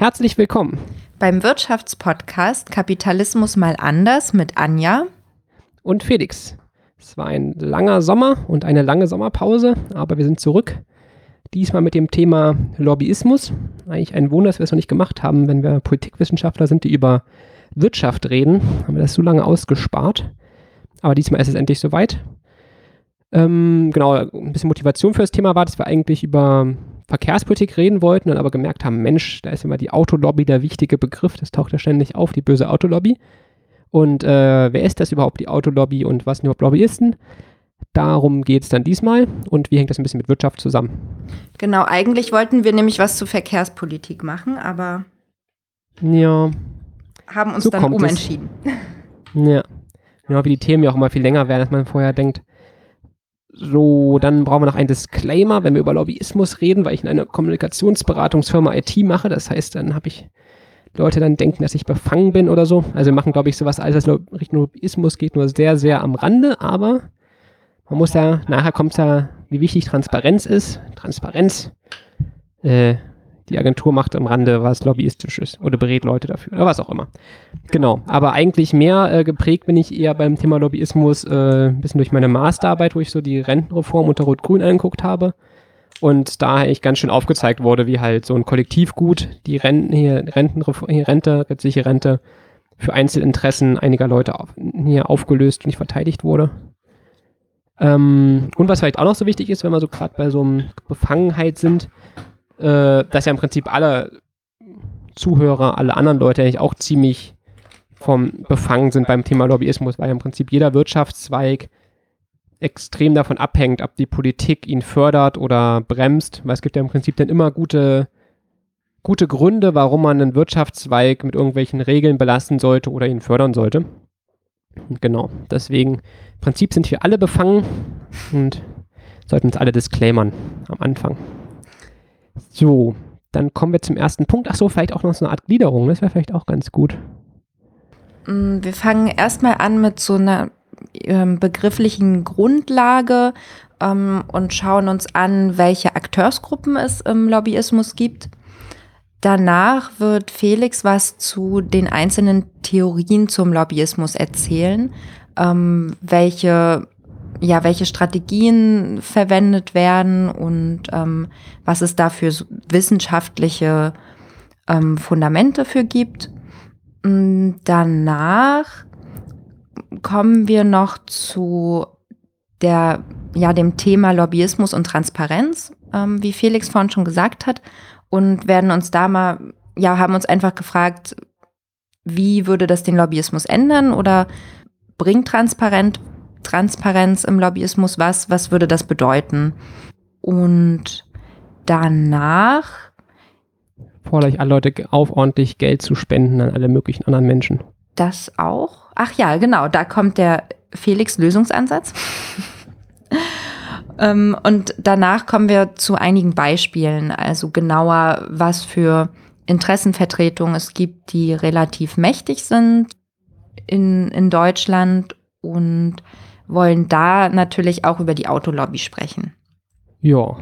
Herzlich willkommen beim Wirtschaftspodcast Kapitalismus mal anders mit Anja und Felix. Es war ein langer Sommer und eine lange Sommerpause, aber wir sind zurück. Diesmal mit dem Thema Lobbyismus. Eigentlich ein Wunder, dass wir es noch nicht gemacht haben, wenn wir Politikwissenschaftler sind, die über Wirtschaft reden. Haben wir das so lange ausgespart. Aber diesmal ist es endlich soweit. Ähm, genau, ein bisschen Motivation für das Thema war, dass wir eigentlich über Verkehrspolitik reden wollten, dann aber gemerkt haben, Mensch, da ist immer die Autolobby der wichtige Begriff, das taucht ja ständig auf, die böse Autolobby. Und äh, wer ist das überhaupt, die Autolobby und was sind überhaupt Lobbyisten? Darum geht es dann diesmal und wie hängt das ein bisschen mit Wirtschaft zusammen? Genau, eigentlich wollten wir nämlich was zu Verkehrspolitik machen, aber ja, haben uns so dann umentschieden. Es. Ja, genau wie die Themen ja auch immer viel länger werden, als man vorher denkt. So, dann brauchen wir noch einen Disclaimer, wenn wir über Lobbyismus reden, weil ich in einer Kommunikationsberatungsfirma IT mache. Das heißt, dann habe ich Leute dann denken, dass ich befangen bin oder so. Also wir machen, glaube ich, sowas alles, was Richtung Lobbyismus geht, nur sehr, sehr am Rande, aber man muss ja, nachher kommt ja, wie wichtig Transparenz ist. Transparenz, äh, die Agentur macht am Rande was Lobbyistisches oder berät Leute dafür oder was auch immer. Genau, aber eigentlich mehr äh, geprägt bin ich eher beim Thema Lobbyismus äh, ein bisschen durch meine Masterarbeit, wo ich so die Rentenreform unter Rot-Grün angeguckt habe und da eigentlich ganz schön aufgezeigt wurde, wie halt so ein Kollektivgut, die Renten hier, Rentenreform, hier Rente, gesetzliche Rente für Einzelinteressen einiger Leute auf, hier aufgelöst und nicht verteidigt wurde. Ähm, und was vielleicht auch noch so wichtig ist, wenn wir so gerade bei so einem Befangenheit sind, äh, dass ja im Prinzip alle Zuhörer, alle anderen Leute eigentlich auch ziemlich vom befangen sind beim Thema Lobbyismus, weil ja im Prinzip jeder Wirtschaftszweig extrem davon abhängt, ob die Politik ihn fördert oder bremst, weil es gibt ja im Prinzip dann immer gute, gute Gründe, warum man einen Wirtschaftszweig mit irgendwelchen Regeln belasten sollte oder ihn fördern sollte. Genau, deswegen im Prinzip sind wir alle befangen und sollten uns alle disclaimern am Anfang. So, dann kommen wir zum ersten Punkt. Ach so, vielleicht auch noch so eine Art Gliederung. Das wäre vielleicht auch ganz gut. Mm, wir fangen erstmal an mit so einer ähm, begrifflichen Grundlage ähm, und schauen uns an, welche Akteursgruppen es im Lobbyismus gibt. Danach wird Felix was zu den einzelnen Theorien zum Lobbyismus erzählen, ähm, welche ja, welche Strategien verwendet werden und ähm, was es da für wissenschaftliche ähm, Fundamente für gibt. Mm, danach kommen wir noch zu der, ja, dem Thema Lobbyismus und Transparenz, ähm, wie Felix vorhin schon gesagt hat, und werden uns da mal, ja, haben uns einfach gefragt, wie würde das den Lobbyismus ändern oder bringt Transparent, Transparenz im Lobbyismus was? Was würde das bedeuten? Und danach fordere ich alle Leute auf, ordentlich Geld zu spenden an alle möglichen anderen Menschen. Das auch? Ach ja, genau, da kommt der Felix-Lösungsansatz. ähm, und danach kommen wir zu einigen Beispielen, also genauer, was für Interessenvertretungen es gibt, die relativ mächtig sind in, in Deutschland und wollen da natürlich auch über die Autolobby sprechen. Ja.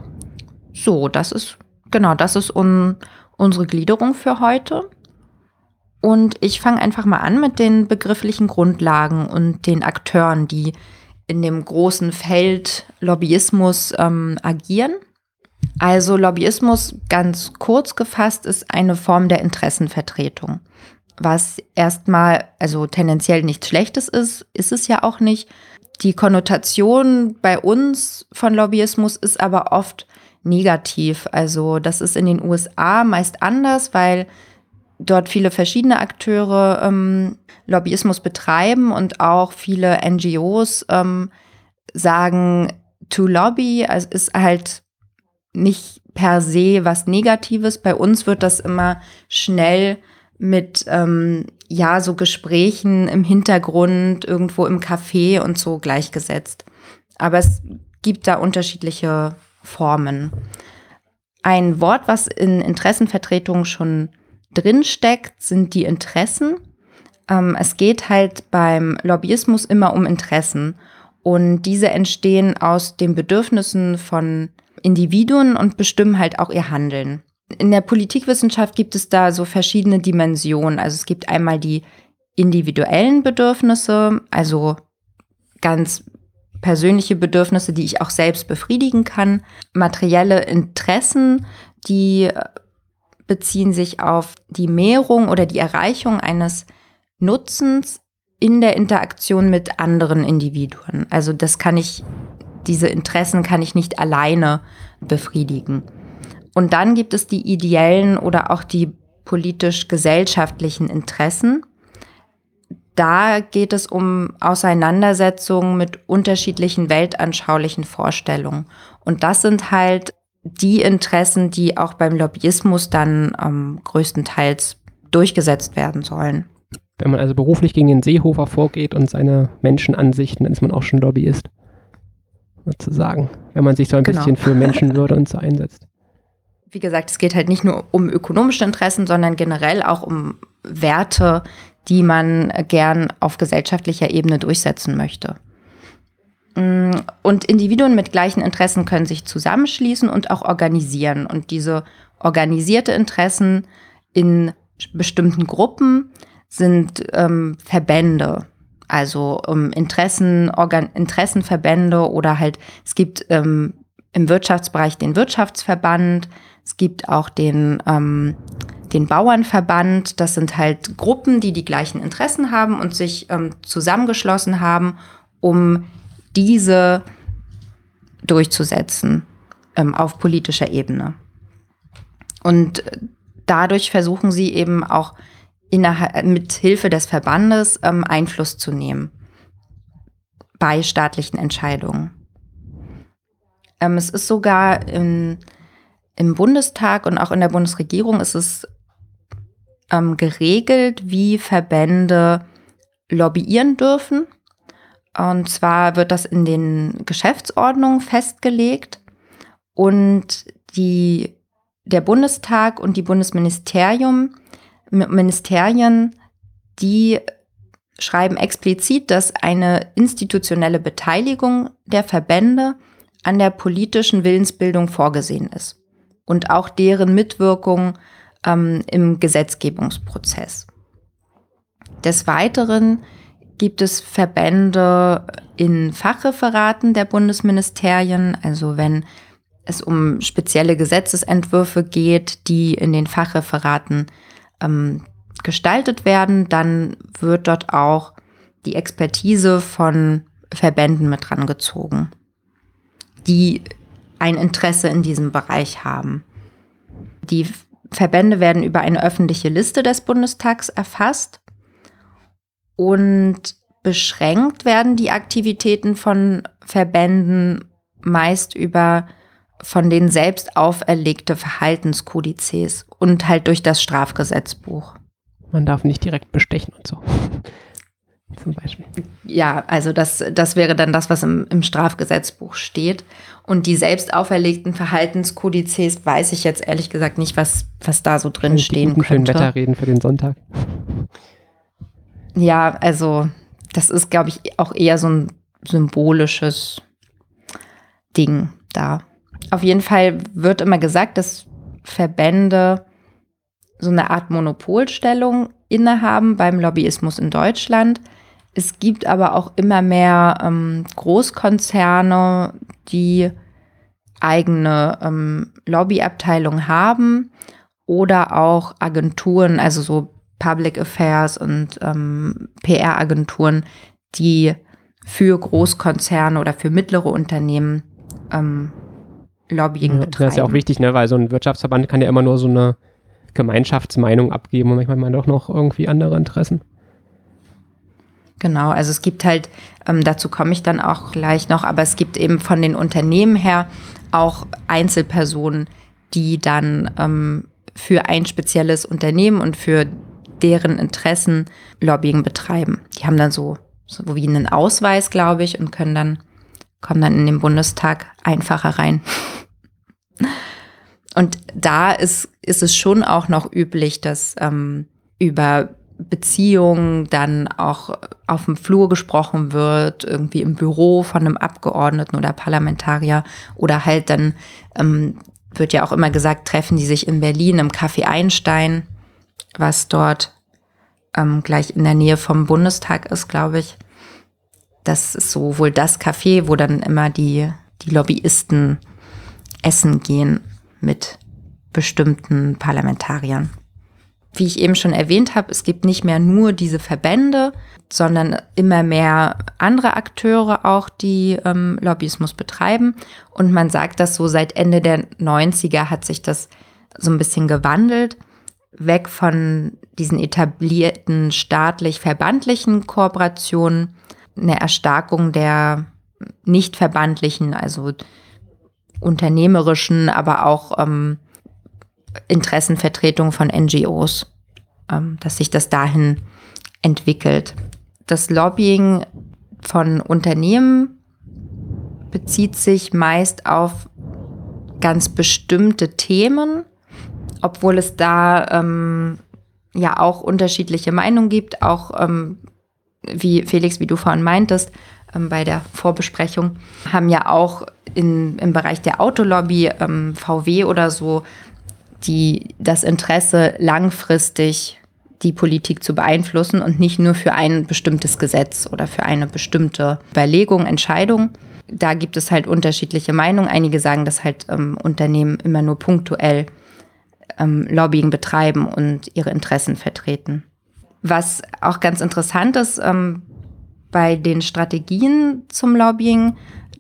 So, das ist, genau, das ist un, unsere Gliederung für heute. Und ich fange einfach mal an mit den begrifflichen Grundlagen und den Akteuren, die in dem großen Feld Lobbyismus ähm, agieren. Also Lobbyismus, ganz kurz gefasst, ist eine Form der Interessenvertretung. Was erstmal, also tendenziell nichts Schlechtes ist, ist es ja auch nicht. Die Konnotation bei uns von Lobbyismus ist aber oft negativ. Also das ist in den USA meist anders, weil dort viele verschiedene Akteure ähm, Lobbyismus betreiben und auch viele NGOs ähm, sagen, to lobby also ist halt nicht per se was Negatives. Bei uns wird das immer schnell mit ähm, ja so Gesprächen im Hintergrund irgendwo im Café und so gleichgesetzt. Aber es gibt da unterschiedliche Formen. Ein Wort, was in Interessenvertretung schon drinsteckt, sind die Interessen. Ähm, es geht halt beim Lobbyismus immer um Interessen. Und diese entstehen aus den Bedürfnissen von Individuen und bestimmen halt auch ihr Handeln. In der Politikwissenschaft gibt es da so verschiedene Dimensionen. Also es gibt einmal die individuellen Bedürfnisse, also ganz persönliche Bedürfnisse, die ich auch selbst befriedigen kann, materielle Interessen, die beziehen sich auf die Mehrung oder die Erreichung eines Nutzens in der Interaktion mit anderen Individuen. Also das kann ich, diese Interessen kann ich nicht alleine befriedigen. Und dann gibt es die ideellen oder auch die politisch-gesellschaftlichen Interessen. Da geht es um Auseinandersetzungen mit unterschiedlichen weltanschaulichen Vorstellungen. Und das sind halt die Interessen, die auch beim Lobbyismus dann ähm, größtenteils durchgesetzt werden sollen. Wenn man also beruflich gegen den Seehofer vorgeht und seine Menschenansichten, dann ist man auch schon Lobbyist. Sozusagen. Wenn man sich so ein genau. bisschen für Menschenwürde und so einsetzt. Wie gesagt, es geht halt nicht nur um ökonomische Interessen, sondern generell auch um Werte, die man gern auf gesellschaftlicher Ebene durchsetzen möchte. Mm, und Individuen mit gleichen Interessen können sich zusammenschließen und auch organisieren. Und diese organisierte Interessen in bestimmten Gruppen sind ähm, Verbände. Also ähm, Interessen, Organ Interessenverbände oder halt, es gibt ähm, im Wirtschaftsbereich den Wirtschaftsverband, es gibt auch den, ähm, den Bauernverband. Das sind halt Gruppen, die die gleichen Interessen haben und sich ähm, zusammengeschlossen haben, um diese durchzusetzen ähm, auf politischer Ebene. Und dadurch versuchen sie eben auch innerhalb, mit Hilfe des Verbandes ähm, Einfluss zu nehmen bei staatlichen Entscheidungen. Ähm, es ist sogar in, im Bundestag und auch in der Bundesregierung ist es ähm, geregelt, wie Verbände lobbyieren dürfen. Und zwar wird das in den Geschäftsordnungen festgelegt. Und die, der Bundestag und die Bundesministerium, Ministerien, die schreiben explizit, dass eine institutionelle Beteiligung der Verbände an der politischen Willensbildung vorgesehen ist und auch deren Mitwirkung ähm, im Gesetzgebungsprozess. Des Weiteren gibt es Verbände in Fachreferaten der Bundesministerien, also wenn es um spezielle Gesetzesentwürfe geht, die in den Fachreferaten ähm, gestaltet werden, dann wird dort auch die Expertise von Verbänden mit rangezogen, die ein Interesse in diesem Bereich haben. Die Verbände werden über eine öffentliche Liste des Bundestags erfasst und beschränkt werden die Aktivitäten von Verbänden meist über von denen selbst auferlegte Verhaltenskodizes und halt durch das Strafgesetzbuch. Man darf nicht direkt bestechen und so. Zum Beispiel. Ja, also das, das wäre dann das, was im, im Strafgesetzbuch steht. Und die selbst auferlegten Verhaltenskodizes weiß ich jetzt ehrlich gesagt nicht, was, was da so drin stehen könnte. Schön Wetter reden für den Sonntag. Ja, also das ist, glaube ich, auch eher so ein symbolisches Ding da. Auf jeden Fall wird immer gesagt, dass Verbände so eine Art Monopolstellung innehaben beim Lobbyismus in Deutschland. Es gibt aber auch immer mehr ähm, Großkonzerne, die eigene ähm, Lobbyabteilung haben oder auch Agenturen, also so Public Affairs und ähm, PR-Agenturen, die für Großkonzerne oder für mittlere Unternehmen ähm, Lobbying ja, betreiben. Das ist ja auch wichtig, ne? weil so ein Wirtschaftsverband kann ja immer nur so eine Gemeinschaftsmeinung abgeben und manchmal man doch noch irgendwie andere Interessen. Genau, also es gibt halt, ähm, dazu komme ich dann auch gleich noch, aber es gibt eben von den Unternehmen her auch Einzelpersonen, die dann ähm, für ein spezielles Unternehmen und für deren Interessen Lobbying betreiben. Die haben dann so, so wie einen Ausweis, glaube ich, und können dann, kommen dann in den Bundestag einfacher rein. Und da ist, ist es schon auch noch üblich, dass ähm, über Beziehungen dann auch auf dem Flur gesprochen wird, irgendwie im Büro von einem Abgeordneten oder Parlamentarier oder halt dann ähm, wird ja auch immer gesagt, treffen die sich in Berlin im Café Einstein, was dort ähm, gleich in der Nähe vom Bundestag ist, glaube ich. Das ist so wohl das Café, wo dann immer die, die Lobbyisten essen gehen mit bestimmten Parlamentariern. Wie ich eben schon erwähnt habe, es gibt nicht mehr nur diese Verbände, sondern immer mehr andere Akteure auch, die ähm, Lobbyismus betreiben. Und man sagt das so, seit Ende der 90er hat sich das so ein bisschen gewandelt, weg von diesen etablierten staatlich-verbandlichen Kooperationen, eine Erstarkung der nicht verbandlichen, also unternehmerischen, aber auch ähm, Interessenvertretung von NGOs, ähm, dass sich das dahin entwickelt. Das Lobbying von Unternehmen bezieht sich meist auf ganz bestimmte Themen, obwohl es da ähm, ja auch unterschiedliche Meinungen gibt, auch ähm, wie Felix, wie du vorhin meintest, ähm, bei der Vorbesprechung, haben ja auch in, im Bereich der Autolobby, ähm, VW oder so, die das Interesse langfristig die Politik zu beeinflussen und nicht nur für ein bestimmtes Gesetz oder für eine bestimmte Überlegung, Entscheidung. Da gibt es halt unterschiedliche Meinungen. Einige sagen, dass halt ähm, Unternehmen immer nur punktuell ähm, Lobbying betreiben und ihre Interessen vertreten. Was auch ganz interessant ist, ähm, bei den Strategien zum Lobbying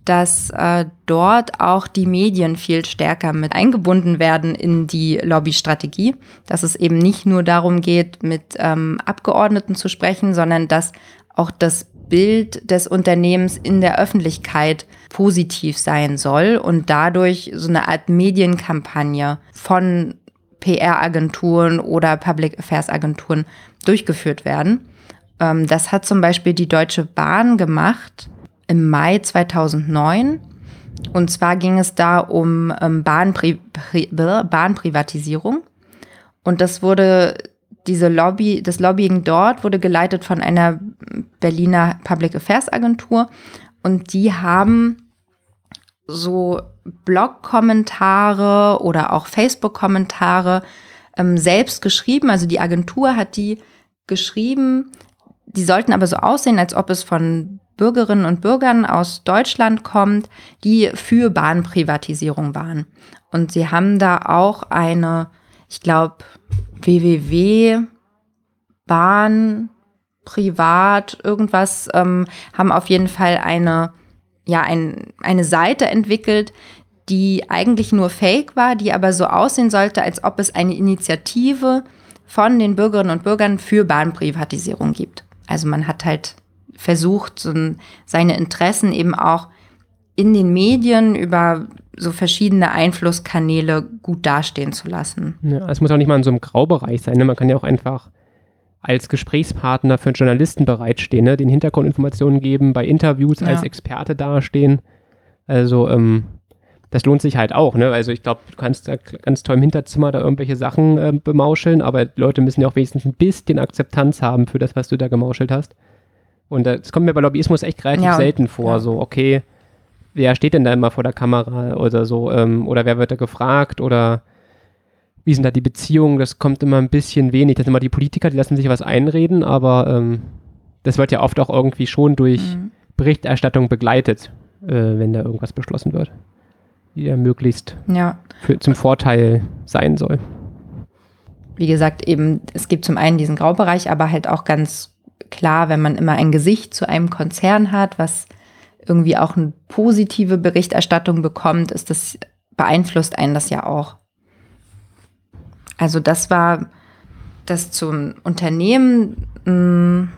dass äh, dort auch die Medien viel stärker mit eingebunden werden in die Lobbystrategie, dass es eben nicht nur darum geht, mit ähm, Abgeordneten zu sprechen, sondern dass auch das Bild des Unternehmens in der Öffentlichkeit positiv sein soll und dadurch so eine Art Medienkampagne von PR-Agenturen oder Public Affairs-Agenturen durchgeführt werden. Ähm, das hat zum Beispiel die Deutsche Bahn gemacht im Mai 2009. Und zwar ging es da um ähm, Bahnpri Pri Bahnprivatisierung. Und das wurde, diese Lobby, das Lobbying dort wurde geleitet von einer Berliner Public Affairs Agentur. Und die haben so Blog-Kommentare oder auch Facebook-Kommentare ähm, selbst geschrieben. Also die Agentur hat die geschrieben. Die sollten aber so aussehen, als ob es von Bürgerinnen und Bürgern aus Deutschland kommt, die für Bahnprivatisierung waren. Und sie haben da auch eine, ich glaube, www Bahn privat irgendwas ähm, haben auf jeden Fall eine ja ein, eine Seite entwickelt, die eigentlich nur Fake war, die aber so aussehen sollte, als ob es eine Initiative von den Bürgerinnen und Bürgern für Bahnprivatisierung gibt. Also man hat halt versucht, so seine Interessen eben auch in den Medien über so verschiedene Einflusskanäle gut dastehen zu lassen. Ja, es muss auch nicht mal in so einem Graubereich sein. Ne? Man kann ja auch einfach als Gesprächspartner für einen Journalisten bereitstehen, ne? den Hintergrundinformationen geben, bei Interviews ja. als Experte dastehen. Also ähm, das lohnt sich halt auch. Ne? Also ich glaube, du kannst da ganz toll im Hinterzimmer da irgendwelche Sachen äh, bemauscheln, aber Leute müssen ja auch wenigstens ein bisschen Akzeptanz haben für das, was du da gemauschelt hast. Und das kommt mir bei Lobbyismus echt relativ ja. selten vor. Ja. So, okay, wer steht denn da immer vor der Kamera oder so? Ähm, oder wer wird da gefragt? Oder wie sind da die Beziehungen? Das kommt immer ein bisschen wenig. Das sind immer die Politiker, die lassen sich was einreden, aber ähm, das wird ja oft auch irgendwie schon durch mhm. Berichterstattung begleitet, äh, wenn da irgendwas beschlossen wird. Die ja möglichst ja. Für, zum Vorteil sein soll. Wie gesagt, eben, es gibt zum einen diesen Graubereich, aber halt auch ganz klar, wenn man immer ein Gesicht zu einem Konzern hat, was irgendwie auch eine positive Berichterstattung bekommt, ist das, beeinflusst einen das ja auch. Also das war das zum Unternehmen. Hm,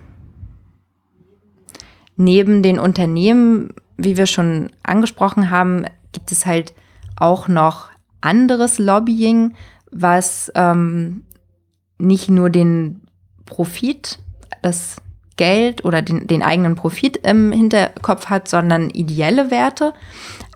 neben den Unternehmen, wie wir schon angesprochen haben, gibt es halt auch noch anderes Lobbying, was ähm, nicht nur den Profit das Geld oder den, den eigenen Profit im Hinterkopf hat, sondern ideelle Werte.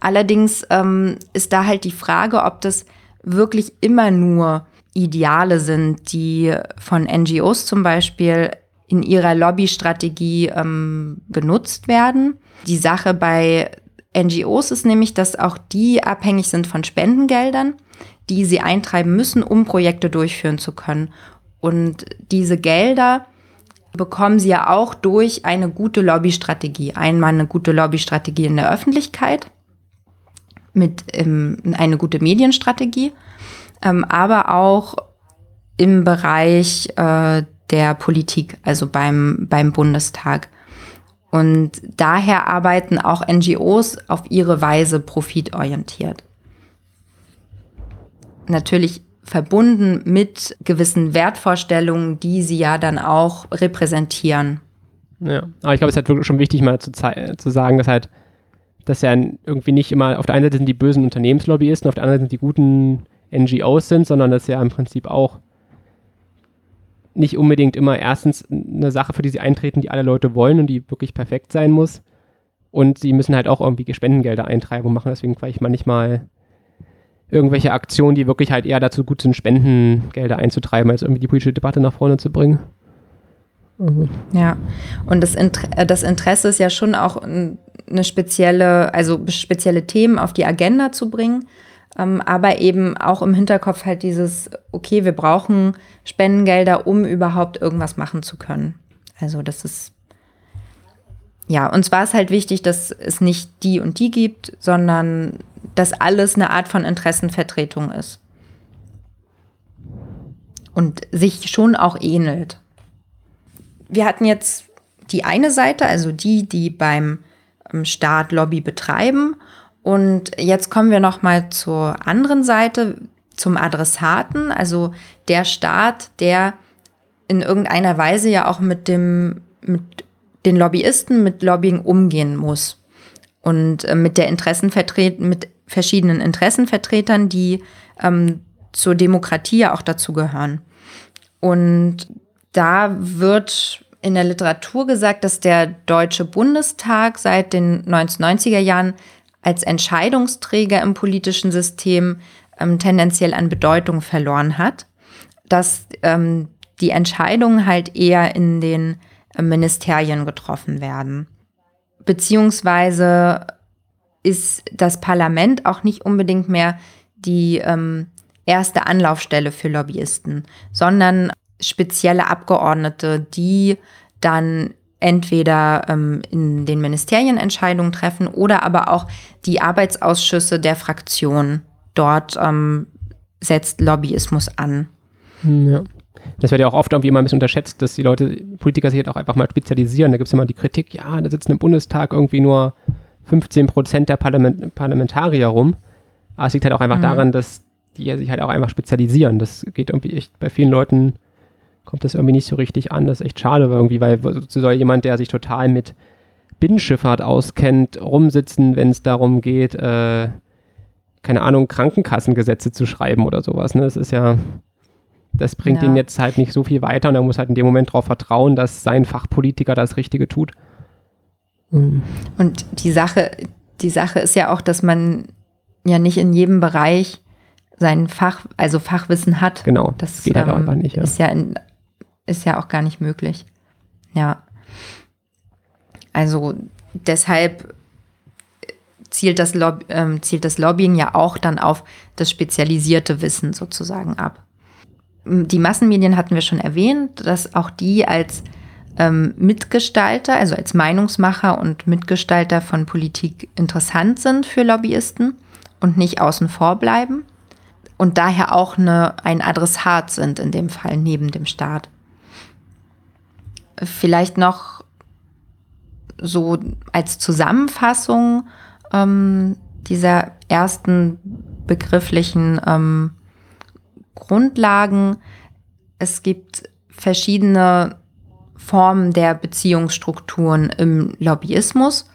Allerdings ähm, ist da halt die Frage, ob das wirklich immer nur Ideale sind, die von NGOs zum Beispiel in ihrer Lobbystrategie ähm, genutzt werden. Die Sache bei NGOs ist nämlich, dass auch die abhängig sind von Spendengeldern. die sie eintreiben müssen, um Projekte durchführen zu können. Und diese Gelder bekommen sie ja auch durch eine gute Lobbystrategie. Einmal eine gute Lobbystrategie in der Öffentlichkeit, mit ähm, eine gute Medienstrategie, ähm, aber auch im Bereich äh, der Politik, also beim, beim Bundestag. Und daher arbeiten auch NGOs auf ihre Weise profitorientiert. Natürlich verbunden mit gewissen Wertvorstellungen, die sie ja dann auch repräsentieren. Ja, aber ich glaube, es ist halt wirklich schon wichtig, mal zu, zu sagen, dass halt, dass ja irgendwie nicht immer, auf der einen Seite sind die bösen Unternehmenslobbyisten, auf der anderen Seite sind die guten NGOs sind, sondern dass ja im Prinzip auch nicht unbedingt immer erstens eine Sache, für die sie eintreten, die alle Leute wollen und die wirklich perfekt sein muss. Und sie müssen halt auch irgendwie Spendengelder eintreiben und machen. Deswegen vielleicht manchmal irgendwelche Aktionen, die wirklich halt eher dazu gut sind, Spendengelder einzutreiben, als irgendwie die politische Debatte nach vorne zu bringen. Mhm. Ja, und das, Inter äh, das Interesse ist ja schon auch eine spezielle, also spezielle Themen auf die Agenda zu bringen, ähm, aber eben auch im Hinterkopf halt dieses, okay, wir brauchen Spendengelder, um überhaupt irgendwas machen zu können. Also das ist, ja, uns war es halt wichtig, dass es nicht die und die gibt, sondern dass alles eine Art von Interessenvertretung ist. Und sich schon auch ähnelt. Wir hatten jetzt die eine Seite, also die, die beim ähm, Staat Lobby betreiben. Und jetzt kommen wir noch mal zur anderen Seite, zum Adressaten, also der Staat, der in irgendeiner Weise ja auch mit dem mit den Lobbyisten mit Lobbying umgehen muss und äh, mit der Interessenvertretung mit verschiedenen Interessenvertretern, die ähm, zur Demokratie ja auch dazu gehören. Und da wird in der Literatur gesagt, dass der Deutsche Bundestag seit den 1990er Jahren als Entscheidungsträger im politischen System ähm, tendenziell an Bedeutung verloren hat, dass ähm, die Entscheidungen halt eher in den äh, Ministerien getroffen werden. Beziehungsweise ist das Parlament auch nicht unbedingt mehr die ähm, erste Anlaufstelle für Lobbyisten, sondern spezielle Abgeordnete, die dann entweder ähm, in den Ministerien Entscheidungen treffen oder aber auch die Arbeitsausschüsse der Fraktion. Dort ähm, setzt Lobbyismus an. Hm, ja. Das wird ja auch oft irgendwie immer ein bisschen unterschätzt, dass die Leute, Politiker sich halt auch einfach mal spezialisieren. Da gibt es immer die Kritik, ja, da sitzen im Bundestag irgendwie nur 15 Prozent der Parlament Parlamentarier rum. Aber es liegt halt auch einfach mhm. daran, dass die sich halt auch einfach spezialisieren. Das geht irgendwie echt bei vielen Leuten kommt das irgendwie nicht so richtig an. Das ist echt schade irgendwie, weil so soll jemand, der sich total mit Binnenschifffahrt auskennt, rumsitzen, wenn es darum geht, äh, keine Ahnung, Krankenkassengesetze zu schreiben oder sowas. Ne? Das ist ja, das bringt ja. ihn jetzt halt nicht so viel weiter und er muss halt in dem Moment darauf vertrauen, dass sein Fachpolitiker das Richtige tut. Mhm. Und die Sache, die Sache ist ja auch, dass man ja nicht in jedem Bereich sein Fach, also Fachwissen hat. Genau. Das geht halt ähm, einfach nicht. Ja. Ist, ja in, ist ja auch gar nicht möglich. Ja. Also deshalb zielt das, Lob ähm, zielt das Lobbying ja auch dann auf das spezialisierte Wissen sozusagen ab. Die Massenmedien hatten wir schon erwähnt, dass auch die als ähm, Mitgestalter, also als Meinungsmacher und Mitgestalter von Politik interessant sind für Lobbyisten und nicht außen vor bleiben und daher auch eine, ein Adressat sind in dem Fall neben dem Staat. Vielleicht noch so als Zusammenfassung ähm, dieser ersten begrifflichen ähm, Grundlagen. Es gibt verschiedene Formen der Beziehungsstrukturen im Lobbyismus.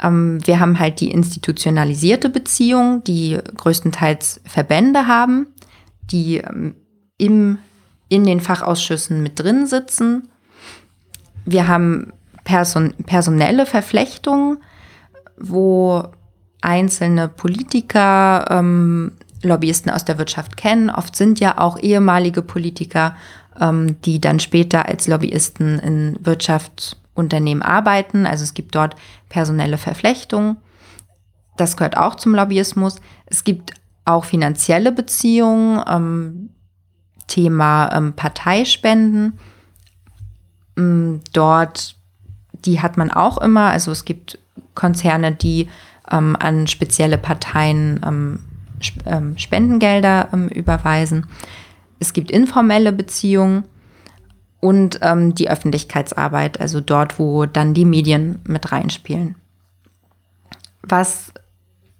Ähm, wir haben halt die institutionalisierte Beziehung, die größtenteils Verbände haben, die ähm, im, in den Fachausschüssen mit drin sitzen. Wir haben Person, personelle Verflechtungen, wo einzelne Politiker ähm, Lobbyisten aus der Wirtschaft kennen. Oft sind ja auch ehemalige Politiker ähm, die dann später als Lobbyisten in Wirtschaftsunternehmen arbeiten. Also es gibt dort personelle Verflechtungen. Das gehört auch zum Lobbyismus. Es gibt auch finanzielle Beziehungen, ähm, Thema ähm, Parteispenden. Ähm, dort, die hat man auch immer. Also es gibt Konzerne, die ähm, an spezielle Parteien ähm, sp ähm, Spendengelder überweisen. Es gibt informelle Beziehungen und ähm, die Öffentlichkeitsarbeit, also dort, wo dann die Medien mit reinspielen. Was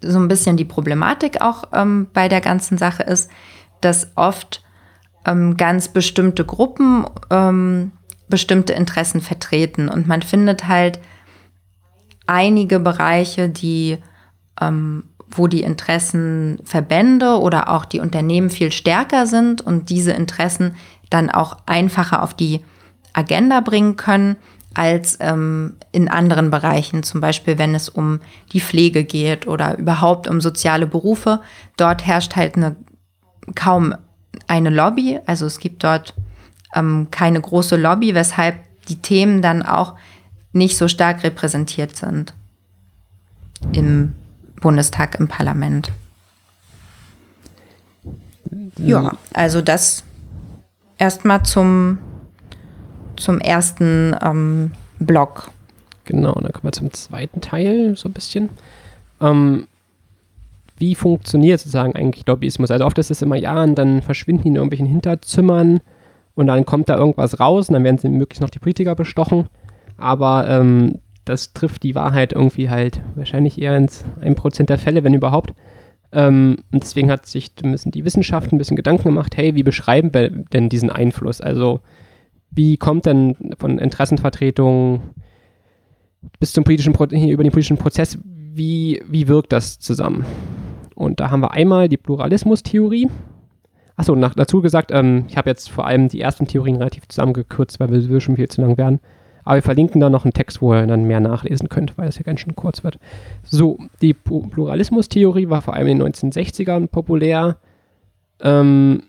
so ein bisschen die Problematik auch ähm, bei der ganzen Sache ist, dass oft ähm, ganz bestimmte Gruppen ähm, bestimmte Interessen vertreten und man findet halt einige Bereiche, die ähm, wo die Interessenverbände oder auch die Unternehmen viel stärker sind und diese Interessen dann auch einfacher auf die Agenda bringen können als ähm, in anderen Bereichen, zum Beispiel wenn es um die Pflege geht oder überhaupt um soziale Berufe. Dort herrscht halt eine, kaum eine Lobby, also es gibt dort ähm, keine große Lobby, weshalb die Themen dann auch nicht so stark repräsentiert sind im Bundestag, im Parlament. Ja, also das erstmal zum, zum ersten ähm, Block. Genau, dann kommen wir zum zweiten Teil so ein bisschen. Ähm, wie funktioniert sozusagen eigentlich Lobbyismus? Also oft ist es immer, ja, und dann verschwinden die in irgendwelchen Hinterzimmern und dann kommt da irgendwas raus und dann werden sie möglichst noch die Politiker bestochen. Aber ähm, das trifft die Wahrheit irgendwie halt wahrscheinlich eher ins 1% der Fälle, wenn überhaupt. Ähm, und deswegen hat sich müssen die Wissenschaft ein bisschen Gedanken gemacht, hey, wie beschreiben wir denn diesen Einfluss? Also wie kommt denn von Interessenvertretungen bis zum politischen Pro über den politischen Prozess, wie, wie wirkt das zusammen? Und da haben wir einmal die Pluralismustheorie. Achso, dazu gesagt, ähm, ich habe jetzt vor allem die ersten Theorien relativ zusammengekürzt, weil wir schon viel zu lang werden. Aber wir verlinken da noch einen Text, wo ihr dann mehr nachlesen könnt, weil es ja ganz schön kurz wird. So, die Pluralismustheorie war vor allem in den 1960ern populär. Ähm,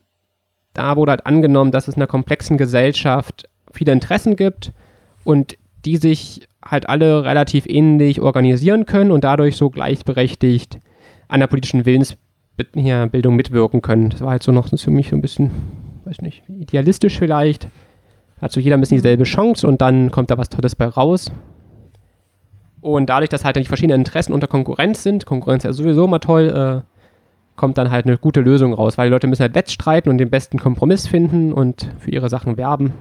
da wurde halt angenommen, dass es in einer komplexen Gesellschaft viele Interessen gibt und die sich halt alle relativ ähnlich organisieren können und dadurch so gleichberechtigt an der politischen Willensbildung mitwirken können. Das war halt so noch für mich so ein bisschen, weiß nicht, idealistisch vielleicht. Hat so jeder ein bisschen dieselbe Chance und dann kommt da was Tolles bei raus. Und dadurch, dass halt die verschiedenen Interessen unter Konkurrenz sind, Konkurrenz ist ja sowieso immer toll, äh, kommt dann halt eine gute Lösung raus, weil die Leute müssen halt wettstreiten und den besten Kompromiss finden und für ihre Sachen werben.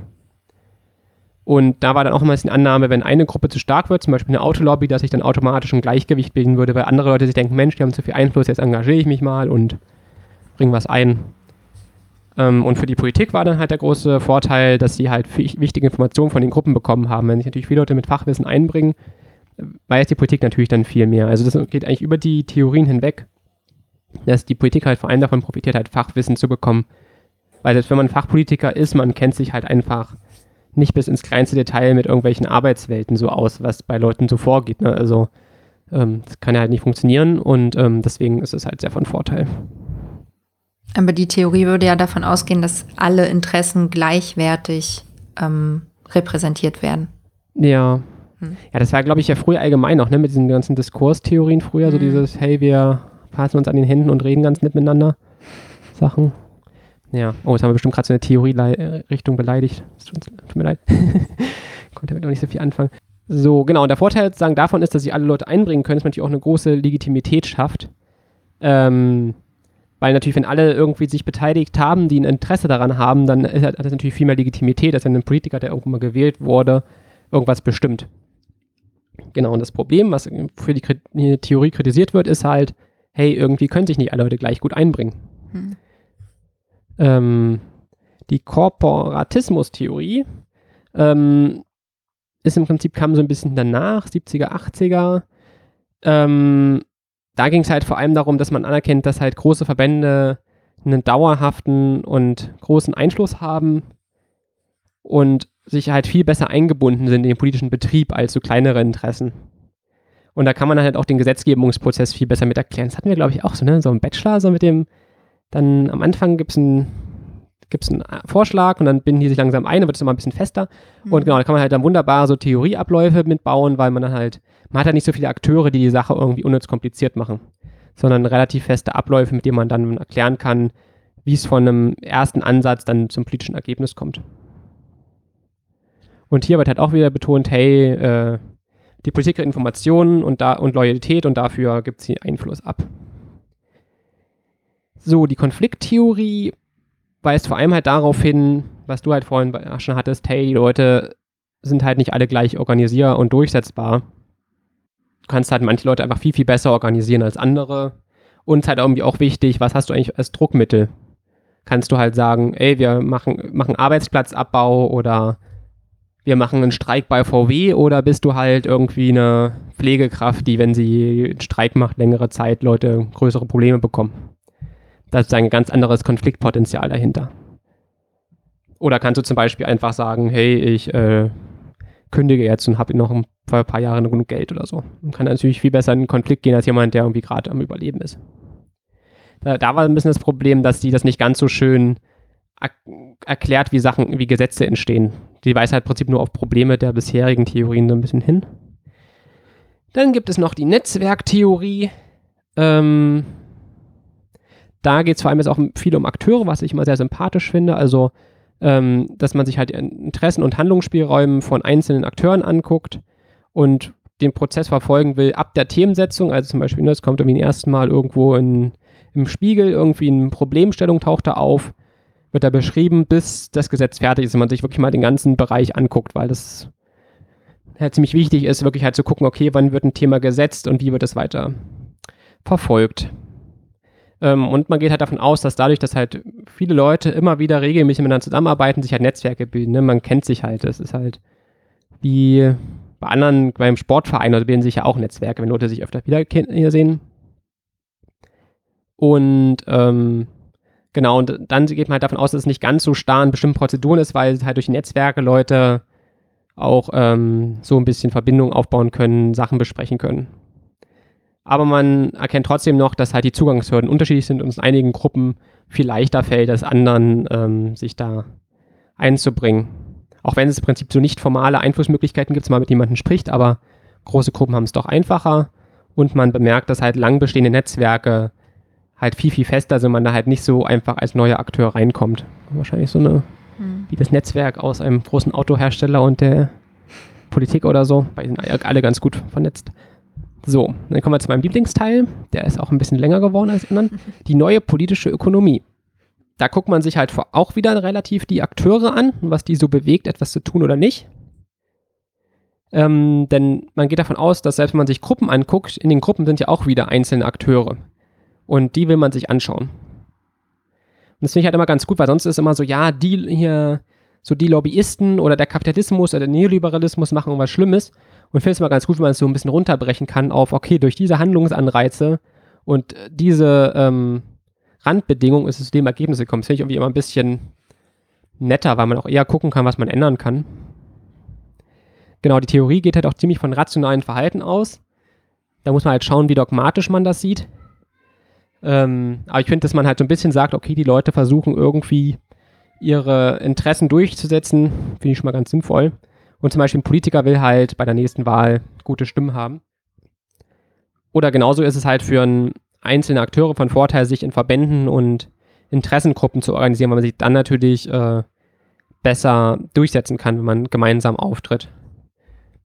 Und da war dann auch immer die Annahme, wenn eine Gruppe zu stark wird, zum Beispiel eine Autolobby, dass sich dann automatisch ein Gleichgewicht bilden würde, weil andere Leute sich denken, Mensch, die haben zu viel Einfluss, jetzt engagiere ich mich mal und bringe was ein. Ähm, und für die Politik war dann halt der große Vorteil, dass sie halt wichtige Informationen von den Gruppen bekommen haben. Wenn sich natürlich viele Leute mit Fachwissen einbringen, weiß die Politik natürlich dann viel mehr. Also das geht eigentlich über die Theorien hinweg, dass die Politik halt vor allem davon profitiert, halt Fachwissen zu bekommen. Weil selbst wenn man Fachpolitiker ist, man kennt sich halt einfach nicht bis ins kleinste Detail mit irgendwelchen Arbeitswelten so aus, was bei Leuten so vorgeht. Ne? Also ähm, das kann ja halt nicht funktionieren und ähm, deswegen ist es halt sehr von Vorteil. Aber die Theorie würde ja davon ausgehen, dass alle Interessen gleichwertig ähm, repräsentiert werden. Ja. Hm. Ja, das war, glaube ich, ja früher allgemein auch, ne, mit diesen ganzen Diskurstheorien früher, hm. so dieses, hey, wir fassen uns an den Händen und reden ganz nett miteinander. Sachen. Ja. Oh, jetzt haben wir bestimmt gerade so eine Theorie-Richtung beleidigt. Tut, tut mir leid. Konnte damit noch nicht so viel anfangen. So, genau. Und der Vorteil sozusagen davon ist, dass sich alle Leute einbringen können, dass man natürlich auch eine große Legitimität schafft. Ähm, weil natürlich, wenn alle irgendwie sich beteiligt haben, die ein Interesse daran haben, dann hat das natürlich viel mehr Legitimität, als wenn ein Politiker, der irgendwann mal gewählt wurde, irgendwas bestimmt. Genau, und das Problem, was für die Theorie kritisiert wird, ist halt, hey, irgendwie können sich nicht alle Leute gleich gut einbringen. Hm. Ähm, die Korporatismus-Theorie ähm, ist im Prinzip, kam so ein bisschen danach, 70er, 80er. Ähm, da ging es halt vor allem darum, dass man anerkennt, dass halt große Verbände einen dauerhaften und großen Einfluss haben und sich halt viel besser eingebunden sind in den politischen Betrieb als so kleinere Interessen. Und da kann man halt auch den Gesetzgebungsprozess viel besser mit erklären. Das hatten wir, glaube ich, auch so, ne? So ein Bachelor, so mit dem, dann am Anfang gibt es einen gibt's einen Vorschlag und dann binden die sich langsam ein, dann wird es immer ein bisschen fester. Mhm. Und genau, da kann man halt dann wunderbar so Theorieabläufe mitbauen, weil man dann halt man hat ja nicht so viele Akteure, die die Sache irgendwie unnütz kompliziert machen. sondern relativ feste Abläufe, mit denen man dann erklären kann, wie es von einem ersten Ansatz dann zum politischen Ergebnis kommt. Und hier wird halt auch wieder betont, hey, äh, die Politik kriegt Informationen und, da, und Loyalität und dafür gibt sie Einfluss ab. So, die Konflikttheorie weist vor allem halt darauf hin, was du halt vorhin schon hattest, hey, die Leute sind halt nicht alle gleich organisierbar und durchsetzbar. Du kannst halt manche Leute einfach viel, viel besser organisieren als andere. Und halt irgendwie auch wichtig, was hast du eigentlich als Druckmittel? Kannst du halt sagen, ey, wir machen, machen Arbeitsplatzabbau oder wir machen einen Streik bei VW oder bist du halt irgendwie eine Pflegekraft, die, wenn sie einen Streik macht, längere Zeit Leute größere Probleme bekommen? Das ist ein ganz anderes Konfliktpotenzial dahinter. Oder kannst du zum Beispiel einfach sagen, hey, ich äh, kündige jetzt und habe noch ein paar Jahre genug Geld oder so. Und kann natürlich viel besser in einen Konflikt gehen als jemand, der irgendwie gerade am Überleben ist. Da, da, war ein bisschen das Problem, dass die das nicht ganz so schön erklärt, wie Sachen, wie Gesetze entstehen. Die weist halt im Prinzip nur auf Probleme der bisherigen Theorien so ein bisschen hin. Dann gibt es noch die Netzwerktheorie. Ähm, da geht es vor allem jetzt auch viel um Akteure, was ich immer sehr sympathisch finde. Also ähm, dass man sich halt Interessen und Handlungsspielräume von einzelnen Akteuren anguckt und den Prozess verfolgen will ab der Themensetzung. Also zum Beispiel, ne, kommt irgendwie ersten Mal irgendwo in, im Spiegel, irgendwie eine Problemstellung taucht da auf, wird da beschrieben, bis das Gesetz fertig ist und man sich wirklich mal den ganzen Bereich anguckt, weil das halt ziemlich wichtig ist, wirklich halt zu gucken, okay, wann wird ein Thema gesetzt und wie wird es weiter verfolgt. Ähm, und man geht halt davon aus, dass dadurch, dass halt viele Leute immer wieder regelmäßig miteinander zusammenarbeiten, sich halt Netzwerke bilden. Ne? Man kennt sich halt. Das ist halt wie bei anderen, beim Sportverein, also bilden sich ja auch Netzwerke, wenn Leute sich öfter wiedersehen. Und ähm, genau, und dann geht man halt davon aus, dass es nicht ganz so starr in bestimmten Prozeduren ist, weil halt durch Netzwerke Leute auch ähm, so ein bisschen Verbindungen aufbauen können, Sachen besprechen können aber man erkennt trotzdem noch, dass halt die Zugangshürden unterschiedlich sind und es einigen Gruppen viel leichter fällt, als anderen ähm, sich da einzubringen. Auch wenn es im Prinzip so nicht formale Einflussmöglichkeiten gibt, mal mit jemandem spricht, aber große Gruppen haben es doch einfacher und man bemerkt, dass halt lang bestehende Netzwerke halt viel, viel fester sind, man da halt nicht so einfach als neuer Akteur reinkommt. Wahrscheinlich so eine, mhm. wie das Netzwerk aus einem großen Autohersteller und der Politik oder so, weil die sind alle ganz gut vernetzt. So, dann kommen wir zu meinem Lieblingsteil. Der ist auch ein bisschen länger geworden als anderen. Die neue politische Ökonomie. Da guckt man sich halt auch wieder relativ die Akteure an, was die so bewegt, etwas zu tun oder nicht. Ähm, denn man geht davon aus, dass selbst wenn man sich Gruppen anguckt, in den Gruppen sind ja auch wieder einzelne Akteure. Und die will man sich anschauen. Und das finde ich halt immer ganz gut, weil sonst ist immer so, ja, die hier, so die Lobbyisten oder der Kapitalismus oder der Neoliberalismus machen irgendwas Schlimmes. Und finde es mal ganz gut, wenn man es so ein bisschen runterbrechen kann auf, okay, durch diese Handlungsanreize und diese ähm, Randbedingungen ist es zu dem Ergebnis gekommen. Das finde ich irgendwie immer ein bisschen netter, weil man auch eher gucken kann, was man ändern kann. Genau, die Theorie geht halt auch ziemlich von rationalen Verhalten aus. Da muss man halt schauen, wie dogmatisch man das sieht. Ähm, aber ich finde, dass man halt so ein bisschen sagt, okay, die Leute versuchen irgendwie ihre Interessen durchzusetzen, finde ich schon mal ganz sinnvoll. Und zum Beispiel ein Politiker will halt bei der nächsten Wahl gute Stimmen haben. Oder genauso ist es halt für einzelne Akteure von Vorteil, sich in Verbänden und Interessengruppen zu organisieren, weil man sich dann natürlich äh, besser durchsetzen kann, wenn man gemeinsam auftritt.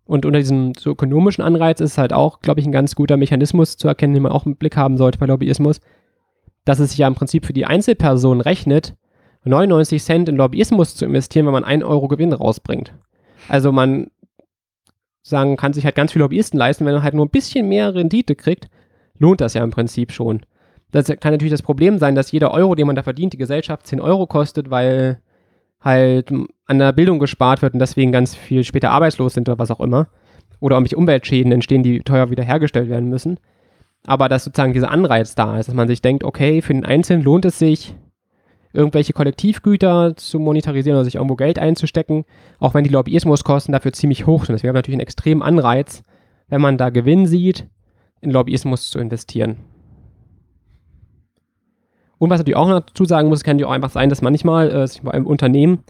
Und unter diesem so ökonomischen Anreiz ist es halt auch, glaube ich, ein ganz guter Mechanismus zu erkennen, den man auch im Blick haben sollte bei Lobbyismus, dass es sich ja im Prinzip für die Einzelperson rechnet, 99 Cent in Lobbyismus zu investieren, wenn man 1 Euro Gewinn rausbringt. Also man sagen, kann sich halt ganz viele Lobbyisten leisten, wenn man halt nur ein bisschen mehr Rendite kriegt, lohnt das ja im Prinzip schon. Das kann natürlich das Problem sein, dass jeder Euro, den man da verdient, die Gesellschaft 10 Euro kostet, weil halt an der Bildung gespart wird und deswegen ganz viel später arbeitslos sind oder was auch immer. Oder irgendwelche Umweltschäden entstehen, die teuer wiederhergestellt werden müssen. Aber dass sozusagen dieser Anreiz da ist, dass man sich denkt, okay, für den Einzelnen lohnt es sich, irgendwelche Kollektivgüter zu monetarisieren oder sich irgendwo Geld einzustecken, auch wenn die Lobbyismuskosten dafür ziemlich hoch sind. Das wäre natürlich einen extremen Anreiz, wenn man da Gewinn sieht, in Lobbyismus zu investieren. Und was natürlich auch noch dazu sagen muss, kann ja auch einfach sein, dass manchmal äh, sich bei einem Unternehmen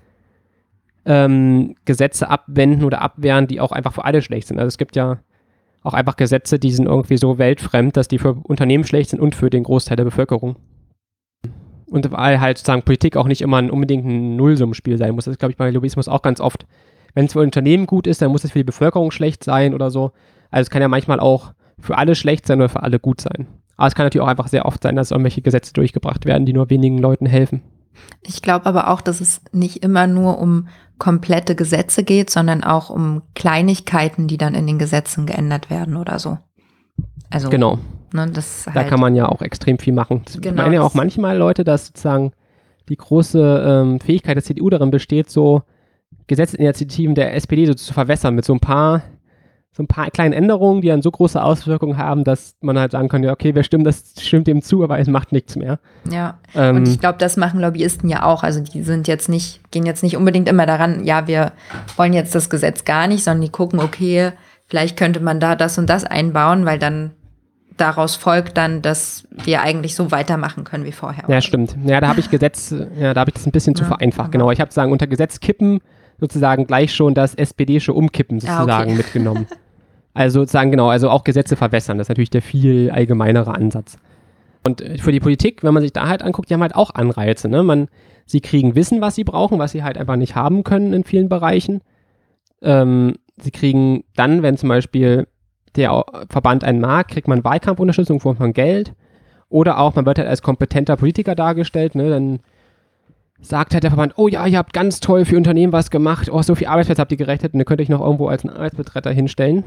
ähm, Gesetze abwenden oder abwehren, die auch einfach für alle schlecht sind. Also es gibt ja auch einfach Gesetze, die sind irgendwie so weltfremd, dass die für Unternehmen schlecht sind und für den Großteil der Bevölkerung. Und weil halt sozusagen Politik auch nicht immer ein, unbedingt ein Nullsummenspiel sein muss. Das ist, glaube ich, bei Lobbyismus auch ganz oft. Wenn es für Unternehmen gut ist, dann muss es für die Bevölkerung schlecht sein oder so. Also es kann ja manchmal auch für alle schlecht sein oder für alle gut sein. Aber es kann natürlich auch einfach sehr oft sein, dass irgendwelche Gesetze durchgebracht werden, die nur wenigen Leuten helfen. Ich glaube aber auch, dass es nicht immer nur um komplette Gesetze geht, sondern auch um Kleinigkeiten, die dann in den Gesetzen geändert werden oder so. Also, genau. Ne, da halt kann man ja auch extrem viel machen. Das genau, meinen ja auch manchmal Leute, dass sozusagen die große ähm, Fähigkeit der CDU darin besteht, so Gesetzesinitiativen der SPD so zu verwässern mit so ein paar so ein paar kleinen Änderungen, die dann so große Auswirkungen haben, dass man halt sagen kann, ja, okay, wir stimmen, das stimmt dem zu, aber es macht nichts mehr. Ja. Ähm, und ich glaube, das machen Lobbyisten ja auch. Also die sind jetzt nicht, gehen jetzt nicht unbedingt immer daran, ja, wir wollen jetzt das Gesetz gar nicht, sondern die gucken, okay, vielleicht könnte man da das und das einbauen, weil dann daraus folgt dann, dass wir eigentlich so weitermachen können wie vorher. Ja, stimmt. Ja, da habe ich Gesetz, ja, da habe ich das ein bisschen zu vereinfacht. Genau. Ich habe sozusagen unter Gesetz kippen sozusagen gleich schon das SPD-sche Umkippen sozusagen ah, okay. mitgenommen. Also sozusagen genau, also auch Gesetze verwässern. Das ist natürlich der viel allgemeinere Ansatz. Und äh, für die Politik, wenn man sich da halt anguckt, die haben halt auch Anreize. Ne? Man, sie kriegen Wissen, was sie brauchen, was sie halt einfach nicht haben können in vielen Bereichen. Ähm, sie kriegen dann, wenn zum Beispiel der Verband einen mag, kriegt man Wahlkampunterstützung von Geld. Oder auch, man wird halt als kompetenter Politiker dargestellt. Ne? Dann sagt halt der Verband, oh ja, ihr habt ganz toll für Unternehmen was gemacht, oh, so viel Arbeitsplätze habt ihr gerechnet und ihr könnt euch noch irgendwo als einen Arbeitsbetreter hinstellen.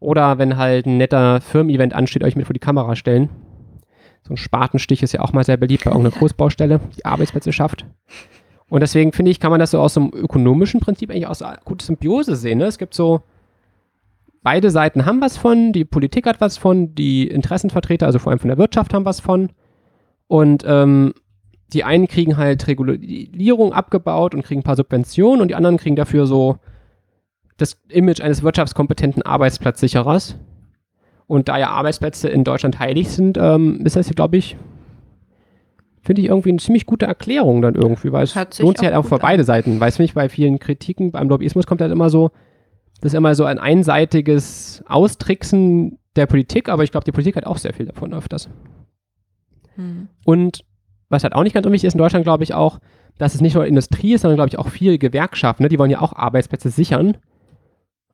Oder wenn halt ein netter Firmen-Event ansteht, euch mit vor die Kamera stellen. So ein Spatenstich ist ja auch mal sehr beliebt bei irgendeiner Großbaustelle, die Arbeitsplätze schafft. Und deswegen finde ich, kann man das so aus so einem ökonomischen Prinzip eigentlich aus so gute Symbiose sehen. Ne? Es gibt so, beide Seiten haben was von, die Politik hat was von, die Interessenvertreter, also vor allem von der Wirtschaft, haben was von. Und ähm, die einen kriegen halt Regulierung abgebaut und kriegen ein paar Subventionen und die anderen kriegen dafür so das Image eines wirtschaftskompetenten Arbeitsplatzsicherers. Und da ja Arbeitsplätze in Deutschland heilig sind, ähm, ist das, glaube ich, finde ich irgendwie eine ziemlich gute Erklärung dann irgendwie, weil es sich lohnt sich halt auch für beide an. Seiten. Weiß nicht, bei vielen Kritiken beim Lobbyismus kommt halt immer so, das ist immer so ein einseitiges Austricksen der Politik, aber ich glaube, die Politik hat auch sehr viel davon öfters. Hm. Und was halt auch nicht ganz unwichtig ist in Deutschland, glaube ich auch, dass es nicht nur Industrie ist, sondern glaube ich auch viel Gewerkschaften, ne? die wollen ja auch Arbeitsplätze sichern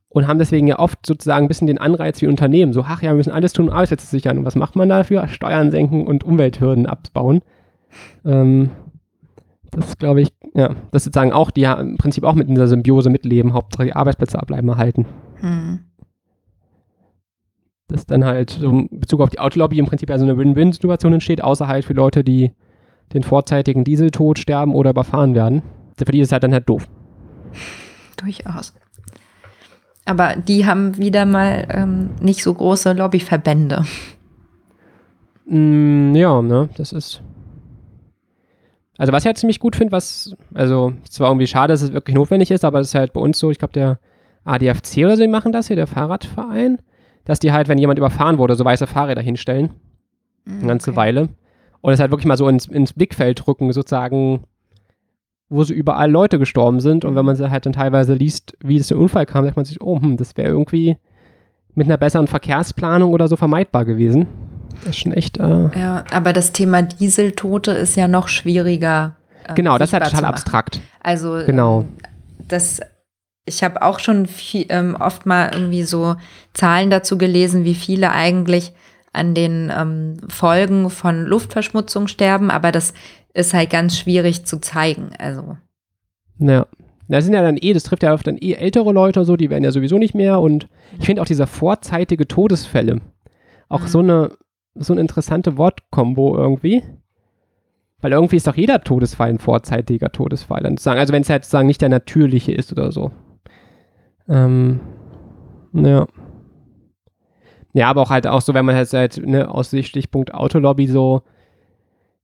und haben deswegen ja oft sozusagen ein bisschen den Anreiz wie Unternehmen, so, ach ja, wir müssen alles tun, um Arbeitsplätze sichern. Und was macht man dafür? Steuern senken und Umwelthürden abbauen. Ähm, das glaube ich, ja, das sozusagen auch, die ja im Prinzip auch mit dieser Symbiose mitleben, Hauptsache die Arbeitsplätze abbleiben erhalten. Hm. Dass dann halt so in Bezug auf die Autolobby im Prinzip ja so eine Win-Win-Situation entsteht, außer halt für Leute, die den vorzeitigen Dieseltod sterben oder überfahren werden. Für die ist es halt dann halt doof. Durchaus. Aber die haben wieder mal ähm, nicht so große Lobbyverbände. Mm, ja, ne, das ist. Also was ich halt ziemlich gut finde, was, also zwar irgendwie schade, dass es wirklich notwendig ist, aber es ist halt bei uns so, ich glaube der ADFC oder so, die machen das hier, der Fahrradverein, dass die halt, wenn jemand überfahren wurde, so weiße Fahrräder hinstellen. Mm, eine ganze okay. Weile. Und es halt wirklich mal so ins, ins Blickfeld rücken, sozusagen, wo so überall Leute gestorben sind. Und wenn man halt dann teilweise liest, wie es zum Unfall kam, sagt man sich, oh, hm, das wäre irgendwie mit einer besseren Verkehrsplanung oder so vermeidbar gewesen. Das ist schon echt. Äh ja, aber das Thema Dieseltote ist ja noch schwieriger. Äh, genau, das ist halt total abstrakt. Also, genau. Ähm, das, ich habe auch schon viel, ähm, oft mal irgendwie so Zahlen dazu gelesen, wie viele eigentlich an den ähm, Folgen von Luftverschmutzung sterben, aber das ist halt ganz schwierig zu zeigen. Also. Ja. Das sind ja dann eh, das trifft ja oft dann eh ältere Leute so, die werden ja sowieso nicht mehr und ich finde auch diese vorzeitige Todesfälle auch mhm. so eine so eine interessante Wortkombo irgendwie. Weil irgendwie ist doch jeder Todesfall ein vorzeitiger Todesfall. Dann sagen, also wenn es halt sozusagen nicht der natürliche ist oder so. Ähm, ja. Ja, aber auch halt auch so, wenn man halt, halt ne, aus Stichpunkt Autolobby so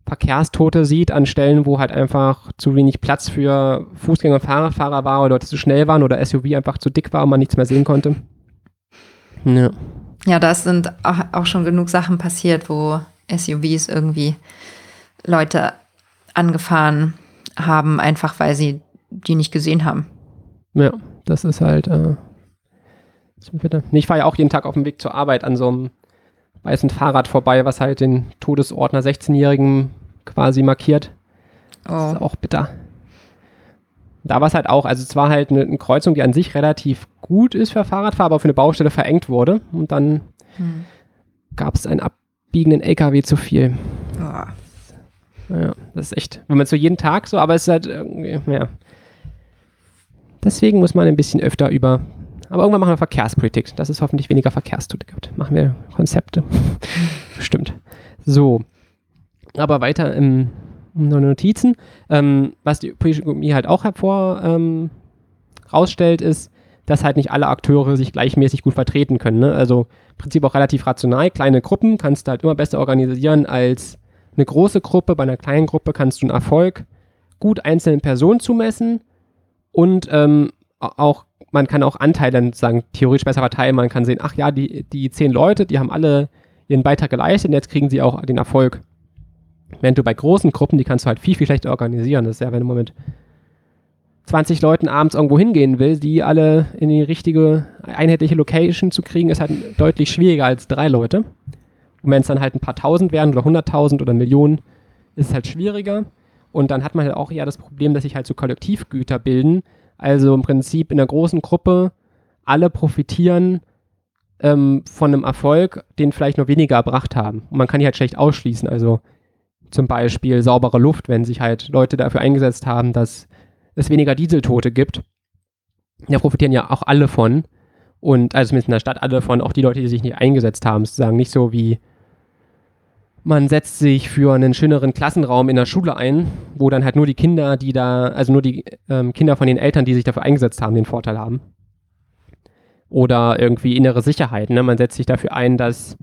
Verkehrstote sieht an Stellen, wo halt einfach zu wenig Platz für Fußgänger und Fahrradfahrer war oder Leute zu schnell waren oder SUV einfach zu dick war und man nichts mehr sehen konnte. Ja. Ja, da sind auch schon genug Sachen passiert, wo SUVs irgendwie Leute angefahren haben, einfach weil sie die nicht gesehen haben. Ja, das ist halt, äh. Ich fahre ja auch jeden Tag auf dem Weg zur Arbeit an so einem weißen Fahrrad vorbei, was halt den Todesort einer 16-Jährigen quasi markiert. Das ist Oh. auch bitter. Da war es halt auch, also es war halt eine, eine Kreuzung, die an sich relativ gut ist für Fahrradfahrer, aber für eine Baustelle verengt wurde. Und dann Hm. gab es einen abbiegenden LKW zu viel. Ja. Ja, das ist echt, wenn man so jeden Tag so, aber es ist halt irgendwie, ja. Deswegen muss man ein bisschen öfter über, aber irgendwann machen wir Verkehrspolitik, dass es hoffentlich weniger Verkehrstote gibt. Machen wir Konzepte. Stimmt. So. Aber weiter im Notizen. Ähm, was die politische Ökonomie halt auch hervor ähm, rausstellt, ist, dass halt nicht alle Akteure sich gleichmäßig gut vertreten können. Ne? Also im Prinzip auch relativ rational. Kleine Gruppen kannst du halt immer besser organisieren als eine große Gruppe. Bei einer kleinen Gruppe kannst du einen Erfolg gut einzelnen Personen zumessen und ähm, auch man kann auch Anteile sozusagen theoretisch besser verteilen. Man kann sehen, ach ja, die, die zehn Leute, die haben alle ihren Beitrag geleistet und jetzt kriegen sie auch den Erfolg. Während du bei großen Gruppen, die kannst du halt viel, viel schlechter organisieren. Das ist ja, wenn du mal mit 20 Leuten abends irgendwo hingehen willst, die alle in die richtige, einheitliche Location zu kriegen, ist halt deutlich schwieriger als drei Leute. Und wenn es dann halt ein paar tausend werden oder hunderttausend oder Millionen, ist es halt schwieriger. Und dann hat man halt auch eher das Problem, dass sich halt so Kollektivgüter bilden. Also im Prinzip in einer großen Gruppe alle profitieren ähm, von einem Erfolg, den vielleicht nur weniger erbracht haben. Und man kann die halt schlecht ausschließen. Also zum Beispiel saubere Luft, wenn sich halt Leute dafür eingesetzt haben, dass es weniger Dieseltote gibt. Da profitieren ja auch alle von. Und also zumindest in der Stadt alle von, auch die Leute, die sich nicht eingesetzt haben. Sozusagen nicht so wie man setzt sich für einen schöneren Klassenraum in der Schule ein, wo dann halt nur die Kinder, die da, also nur die ähm, Kinder von den Eltern, die sich dafür eingesetzt haben, den Vorteil haben. Oder irgendwie innere Sicherheit. Ne? Man setzt sich dafür ein, dass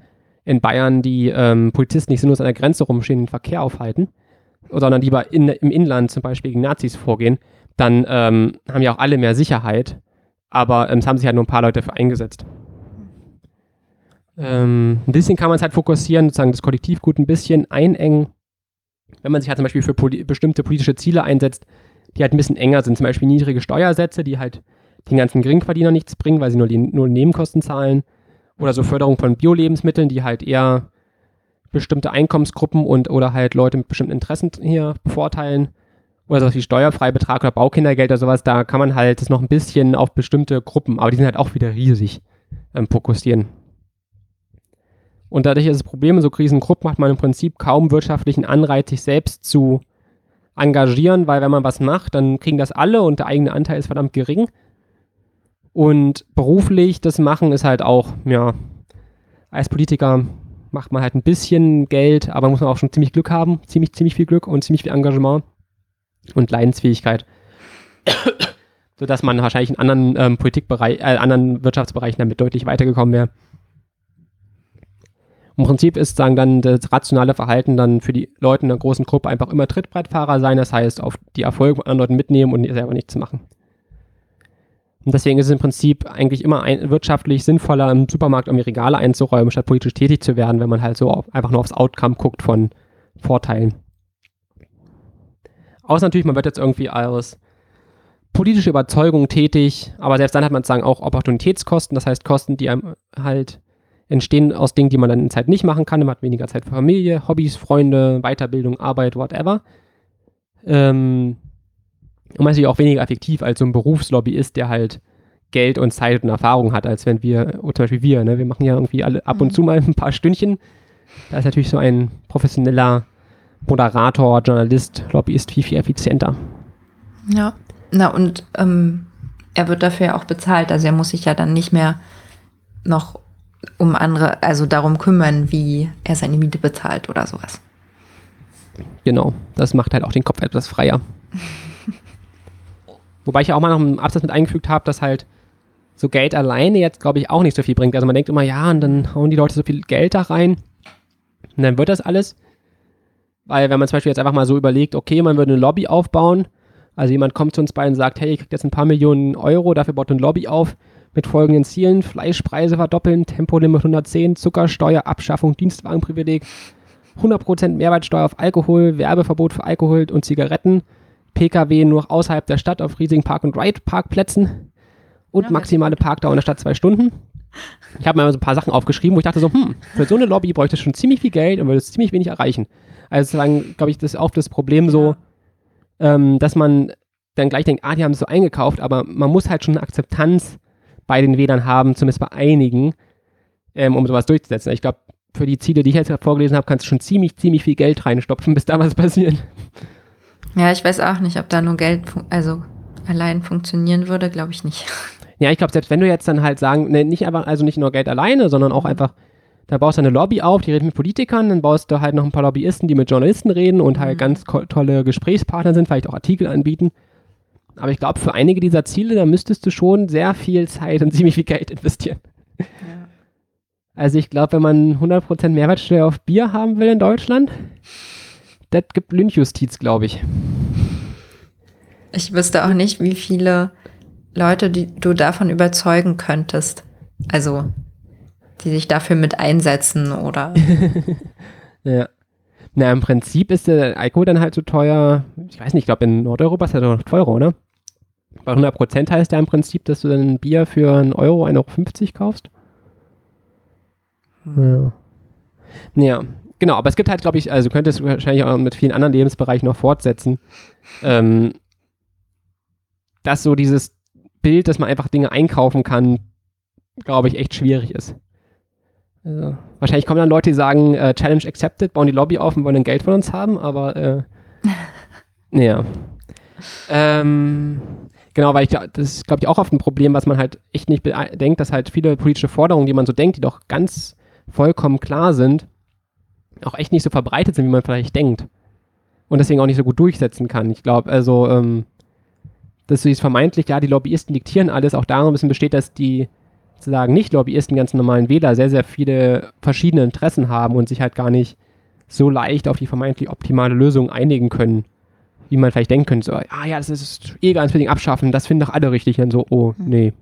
in Bayern die ähm, Polizisten nicht sinnlos an der Grenze rumstehen den Verkehr aufhalten, sondern lieber in, im Inland zum Beispiel gegen Nazis vorgehen. Dann ähm, haben ja auch alle mehr Sicherheit, aber ähm, es haben sich halt nur ein paar Leute dafür eingesetzt. Ähm, ein bisschen kann man es halt fokussieren, sozusagen das Kollektivgut ein bisschen einengen. Wenn man sich halt zum Beispiel für poli bestimmte politische Ziele einsetzt, die halt ein bisschen enger sind, zum Beispiel niedrige Steuersätze, die halt den ganzen Geringverdiener nichts bringen, weil sie nur die nur Nebenkosten zahlen. Oder so Förderung von Bio-Lebensmitteln, die halt eher bestimmte Einkommensgruppen und oder halt Leute mit bestimmten Interessen hier bevorteilen. Oder sowas wie Steuerfreibetrag oder Baukindergeld oder sowas, da kann man halt das noch ein bisschen auf bestimmte Gruppen, aber die sind halt auch wieder riesig, ähm, fokussieren. Und dadurch ist das Problem, in so Krisengruppen hat man im Prinzip kaum wirtschaftlichen Anreiz, sich selbst zu engagieren, weil wenn man was macht, dann kriegen das alle und der eigene Anteil ist verdammt gering. Und beruflich das Machen ist halt auch, ja, als Politiker macht man halt ein bisschen Geld, aber muss man auch schon ziemlich Glück haben, ziemlich, ziemlich viel Glück und ziemlich viel Engagement und Leidensfähigkeit. Sodass man wahrscheinlich in anderen ähm, Politikbereich, äh, anderen Wirtschaftsbereichen damit deutlich weitergekommen wäre. Im Prinzip ist sagen dann das rationale Verhalten dann für die Leute in einer großen Gruppe einfach immer Trittbrettfahrer sein, das heißt auf die Erfolge von anderen Leuten mitnehmen und selber nichts machen. Und deswegen ist es im Prinzip eigentlich immer ein, wirtschaftlich sinnvoller, im Supermarkt irgendwie Regale einzuräumen, statt politisch tätig zu werden, wenn man halt so auf, einfach nur aufs Outcome guckt von Vorteilen. Außer natürlich, man wird jetzt irgendwie aus politischer Überzeugung tätig, aber selbst dann hat man sozusagen auch Opportunitätskosten, das heißt Kosten, die einem halt entstehen aus Dingen, die man dann in Zeit nicht machen kann. Man hat weniger Zeit für Familie, Hobbys, Freunde, Weiterbildung, Arbeit, whatever. Ähm, und man ist natürlich auch weniger effektiv als so ein Berufslobbyist, der halt Geld und Zeit und Erfahrung hat, als wenn wir, zum Beispiel wir, ne, wir machen ja irgendwie alle ab und Mhm. zu mal ein paar Stündchen. Da ist natürlich so ein professioneller Moderator, Journalist, Lobbyist viel, viel effizienter. Ja. Na, und ähm, er wird dafür ja auch bezahlt. Also er muss sich ja dann nicht mehr noch um andere, also darum kümmern, wie er seine Miete bezahlt oder sowas. Genau, das macht halt auch den Kopf etwas freier. Wobei ich ja auch mal noch einen Absatz mit eingefügt habe, dass halt so Geld alleine jetzt, glaube ich, auch nicht so viel bringt. Also man denkt immer, ja, und dann hauen die Leute so viel Geld da rein und dann wird das alles. Weil wenn man zum Beispiel jetzt einfach mal so überlegt, okay, man würde eine Lobby aufbauen, also jemand kommt zu uns bei und sagt, hey, ihr kriegt jetzt ein paar Millionen Euro, dafür baut eine Lobby auf mit folgenden Zielen, Fleischpreise verdoppeln, Tempolimit 110, Zuckersteuer, Abschaffung, Dienstwagenprivileg, 100% Mehrwertsteuer auf Alkohol, Werbeverbot für Alkohol und Zigaretten, Pkw nur außerhalb der Stadt auf riesigen Park- und Ride-Parkplätzen und Ja, maximale Parkdauer in der Stadt zwei Stunden. Ich habe mir mal so ein paar Sachen aufgeschrieben, wo ich dachte so, hm, für so eine Lobby bräuchte es schon ziemlich viel Geld und würde es ziemlich wenig erreichen. Also sozusagen, glaube ich, das ist auch das Problem so, ähm, dass man dann gleich denkt, ah, die haben es so eingekauft, aber man muss halt schon eine Akzeptanz bei den Wählern haben, zumindest bei einigen, ähm, um sowas durchzusetzen. Ich glaube, für die Ziele, die ich jetzt vorgelesen habe, kannst du schon ziemlich, ziemlich viel Geld reinstopfen, bis da was passiert. Ja, ich weiß auch nicht, ob da nur Geld, also allein funktionieren würde, glaube ich nicht. Ja, ich glaube, selbst wenn du jetzt dann halt sagen, ne, nicht einfach, also nicht nur Geld alleine, sondern auch einfach, da baust du eine Lobby auf, die redet mit Politikern, dann baust du halt noch ein paar Lobbyisten, die mit Journalisten reden und halt Mhm. ganz tolle Gesprächspartner sind, vielleicht auch Artikel anbieten. Aber ich glaube, für einige dieser Ziele, da müsstest du schon sehr viel Zeit und ziemlich viel Geld investieren. Also ich glaube, wenn man 100% Mehrwertsteuer auf Bier haben will in Deutschland, das gibt Lynchjustiz, glaube ich. Ich wüsste auch nicht, wie viele Leute die du davon überzeugen könntest. Also, die sich dafür mit einsetzen oder. Ja. Na, im Prinzip ist der Alkohol dann halt so teuer. Ich weiß nicht, ich glaube, in Nordeuropa ist er doch noch teurer, oder? Bei 100% heißt ja im Prinzip, dass du dann ein Bier für einen Euro, 1,50 Euro kaufst. Ja. Ja, genau, aber es gibt halt, glaube ich, also du könntest wahrscheinlich auch mit vielen anderen Lebensbereichen noch fortsetzen, ähm, dass so dieses Bild, dass man einfach Dinge einkaufen kann, glaube ich, echt schwierig ist. Also, wahrscheinlich kommen dann Leute, die sagen, äh, Challenge accepted, bauen die Lobby auf und wollen dann Geld von uns haben, aber äh, ja. Ähm, genau, weil ich das ist, glaube ich, auch oft ein Problem, was man halt echt nicht bedenkt, dass halt viele politische Forderungen, die man so denkt, die doch ganz vollkommen klar sind, auch echt nicht so verbreitet sind, wie man vielleicht denkt. Und deswegen auch nicht so gut durchsetzen kann. Ich glaube, also, ähm, dass so dieses vermeintlich, ja, die Lobbyisten diktieren alles, auch darum ein bisschen besteht, dass die sozusagen Nicht-Lobbyisten, ganz normalen Wähler, sehr, sehr viele verschiedene Interessen haben und sich halt gar nicht so leicht auf die vermeintlich optimale Lösung einigen können, wie man vielleicht denken könnte. So, ah ja, das ist eh ganz abschaffen, das finden doch alle richtig. Und dann so, oh, nee.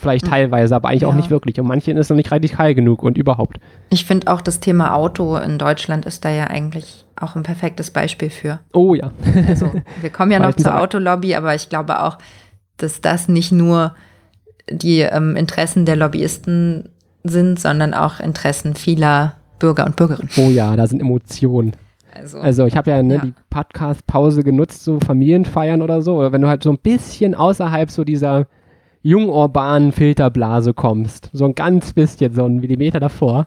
Vielleicht Hm. teilweise, aber eigentlich auch Ja. nicht wirklich. Und manchen ist noch nicht radikal genug und überhaupt. Ich finde auch das Thema Auto in Deutschland ist da ja eigentlich auch ein perfektes Beispiel für. Oh ja. Also, wir kommen ja noch Meistens zur Autolobby, aber ich glaube auch, dass das nicht nur die ähm, Interessen der Lobbyisten sind, sondern auch Interessen vieler Bürger und Bürgerinnen. Oh ja, da sind Emotionen. Also, Also ich habe ja, ne, Ja. die Podcast-Pause genutzt, so Familienfeiern oder so. Oder wenn du halt so ein bisschen außerhalb so dieser jungurbanen Filterblase kommst, so ein ganz bisschen, so ein Millimeter davor,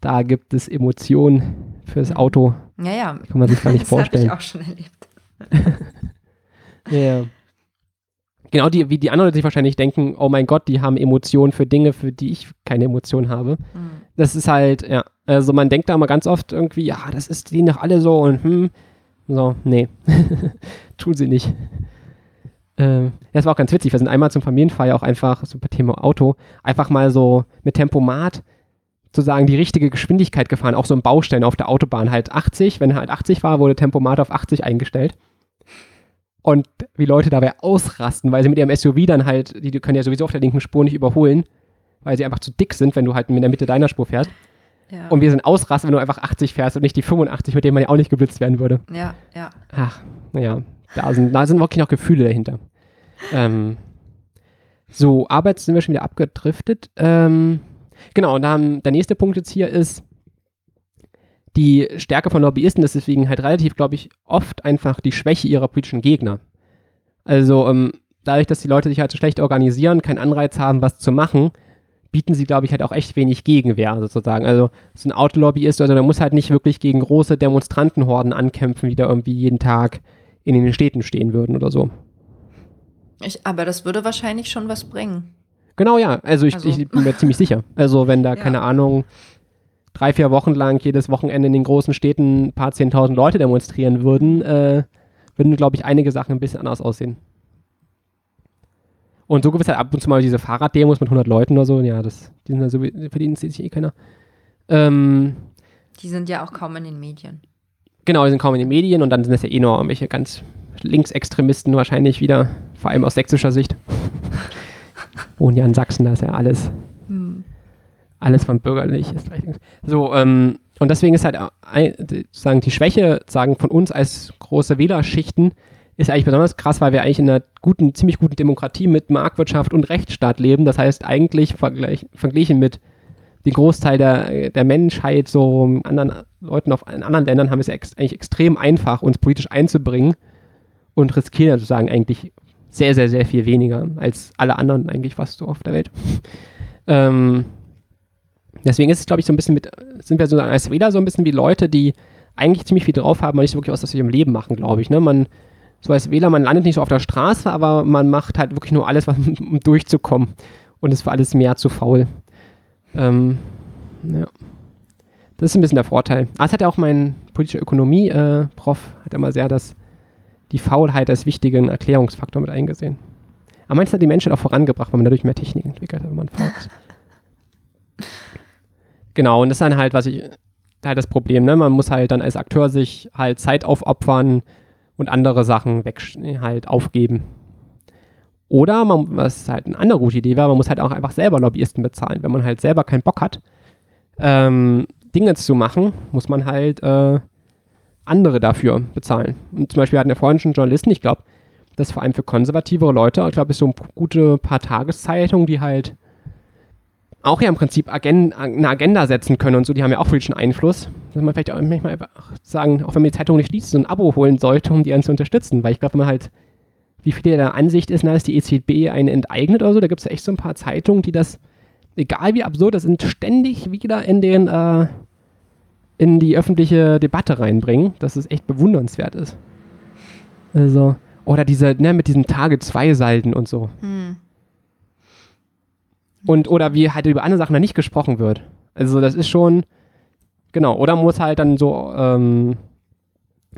da gibt es Emotionen fürs Mhm. Auto. ja, ja. Kann man sich gar nicht das habe vorstellen. ich auch schon erlebt. Ja. Genau, die, wie die anderen sich wahrscheinlich denken, oh mein Gott, die haben Emotionen für Dinge, für die ich keine Emotionen habe. Hm. Das ist halt, ja, also man denkt da mal ganz oft irgendwie, ja, das ist die doch alle so und hm, so, nee, tun sie nicht. Äh, das war auch ganz witzig, wir sind einmal zum Familienfeier auch einfach, so bei Thema Auto, einfach mal so mit Tempomat sozusagen die richtige Geschwindigkeit gefahren, auch so im Baustein auf der Autobahn halt 80, wenn halt 80 war, wurde Tempomat auf 80 eingestellt. Und wie Leute dabei ausrasten, weil sie mit ihrem SUV dann halt, die, die können ja sowieso auf der linken Spur nicht überholen, weil sie einfach zu dick sind, wenn du halt in der Mitte deiner Spur fährst. Ja. Und wir sind ausrasten, wenn du einfach 80 fährst und nicht die 85, mit denen man ja auch nicht geblitzt werden würde. ja, ja. Ach, naja, da sind, da sind wirklich noch Gefühle dahinter. Ähm, so, jetzt sind wir schon wieder abgedriftet. Ähm, genau, und dann der nächste Punkt jetzt hier ist die Stärke von Lobbyisten ist deswegen halt relativ, glaube ich, oft einfach die Schwäche ihrer politischen Gegner. Also ähm, dadurch, dass die Leute sich halt so schlecht organisieren, keinen Anreiz haben, was zu machen, bieten sie, glaube ich, halt auch echt wenig Gegenwehr sozusagen. Also so ein Autolobbyist, also der muss halt nicht wirklich gegen große Demonstrantenhorden ankämpfen, die da irgendwie jeden Tag in den Städten stehen würden oder so. Ich, aber das würde wahrscheinlich schon was bringen. Genau, ja. Also ich, Also- ich bin mir ziemlich sicher. Also wenn da, Ja. keine Ahnung, drei, vier Wochen lang jedes Wochenende in den großen Städten ein paar zehntausend Leute demonstrieren würden, äh, würden, glaube ich, einige Sachen ein bisschen anders aussehen. Und so gibt es halt ab und zu mal diese Fahrraddemos mit 100 Leuten oder so. Ja, das, die sind ja so, für die interessiert sich eh keiner. Ähm, Die sind ja auch kaum in den Medien. Genau, die sind kaum in den Medien und dann sind das ja eh nur irgendwelche ganz Linksextremisten wahrscheinlich wieder, vor allem aus sächsischer Sicht. Wohnen ja in Sachsen, da ist ja alles, Hm. alles von bürgerlich. Ist so, ähm, und deswegen ist halt sozusagen die Schwäche sagen von uns als große Wählerschichten, ist eigentlich besonders krass, weil wir eigentlich in einer guten, ziemlich guten Demokratie mit Marktwirtschaft und Rechtsstaat leben. Das heißt, eigentlich vergleich, verglichen mit dem Großteil der, der Menschheit, so anderen Leuten auf, in anderen Ländern, haben es ex, eigentlich extrem einfach, uns politisch einzubringen und riskieren sozusagen eigentlich sehr, sehr, sehr viel weniger als alle anderen eigentlich fast so auf der Welt. ähm, deswegen ist es, glaube ich, so ein bisschen mit, sind wir so als Wähler so ein bisschen wie Leute, die eigentlich ziemlich viel drauf haben, aber nicht so wirklich was aus ihrem Leben machen, glaube ich. Ne? Man, so als Wähler, man landet nicht so auf der Straße, aber man macht halt wirklich nur alles, was, um durchzukommen und ist für alles mehr zu faul. Ähm, ja. Das ist ein bisschen der Vorteil. Ah, das hat ja auch mein politischer Ökonomie-Prof, äh, hat immer sehr das, die Faulheit als wichtigen Erklärungsfaktor mit eingesehen. Aber meinst du, hat die Menschheit auch vorangebracht, weil man dadurch mehr Technik entwickelt hat, wenn man faul ist? genau, und das ist dann halt, was ich, halt das Problem, ne? Man muss halt dann als Akteur sich halt Zeit aufopfern und andere Sachen weg, halt aufgeben. Oder man, was halt eine andere gute Idee wäre, man muss halt auch einfach selber Lobbyisten bezahlen. Wenn man halt selber keinen Bock hat, ähm, Dinge zu machen, muss man halt äh, andere dafür bezahlen. Und zum Beispiel hatten wir vorhin schon Journalisten, ich glaube, das ist vor allem für konservativere Leute, ich glaube, es ist so ein gute paar Tageszeitungen, die halt auch ja im Prinzip Agen eine Agenda setzen können und so, die haben ja auch politischen Einfluss. Dass man vielleicht auch manchmal einfach sagen, auch wenn man die Zeitung nicht liest, so ein Abo holen sollte, um die einen zu unterstützen. Weil ich glaube, wenn man halt, wie viele der Ansicht ist, na, dass die EZB einen enteignet oder so, da gibt es ja echt so ein paar Zeitungen, die das, egal wie absurd, das sind ständig wieder in den, äh, in die öffentliche Debatte reinbringen, dass es echt bewundernswert ist. Also, oder diese, ne, mit diesen Tage-2-Salden und so. Hm. Und, oder wie halt über andere Sachen da nicht gesprochen wird. Also das ist schon, genau, oder muss halt dann so ähm,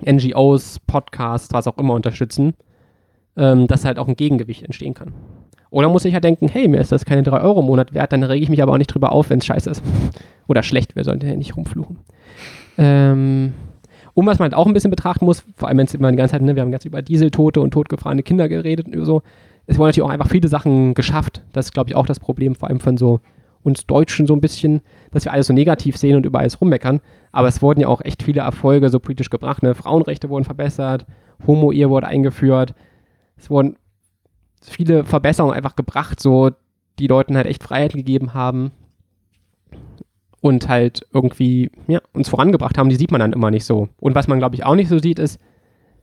NGOs, Podcasts, was auch immer unterstützen, ähm, dass halt auch ein Gegengewicht entstehen kann. Oder muss ich halt denken, hey, mir ist das keine 3 Euro im Monat wert, dann rege ich mich aber auch nicht drüber auf, wenn es scheiße ist. Oder schlecht, wir sollten ja nicht rumfluchen. Ähm, und was man halt auch ein bisschen betrachten muss, vor allem wenn es immer die ganze Zeit, ne, wir haben ganz über Dieseltote und totgefahrene Kinder geredet und so, es wurden natürlich auch einfach viele Sachen geschafft. Das ist, glaube ich, auch das Problem, vor allem von so uns Deutschen so ein bisschen, dass wir alles so negativ sehen und über alles rummeckern. Aber es wurden ja auch echt viele Erfolge so politisch gebracht. Ne? Frauenrechte wurden verbessert, Homo-Ehe wurde eingeführt. Es wurden viele Verbesserungen einfach gebracht, so die Leuten halt echt Freiheit gegeben haben und halt irgendwie ja, uns vorangebracht haben. Die sieht man dann immer nicht so. Und was man, glaube ich, auch nicht so sieht, ist,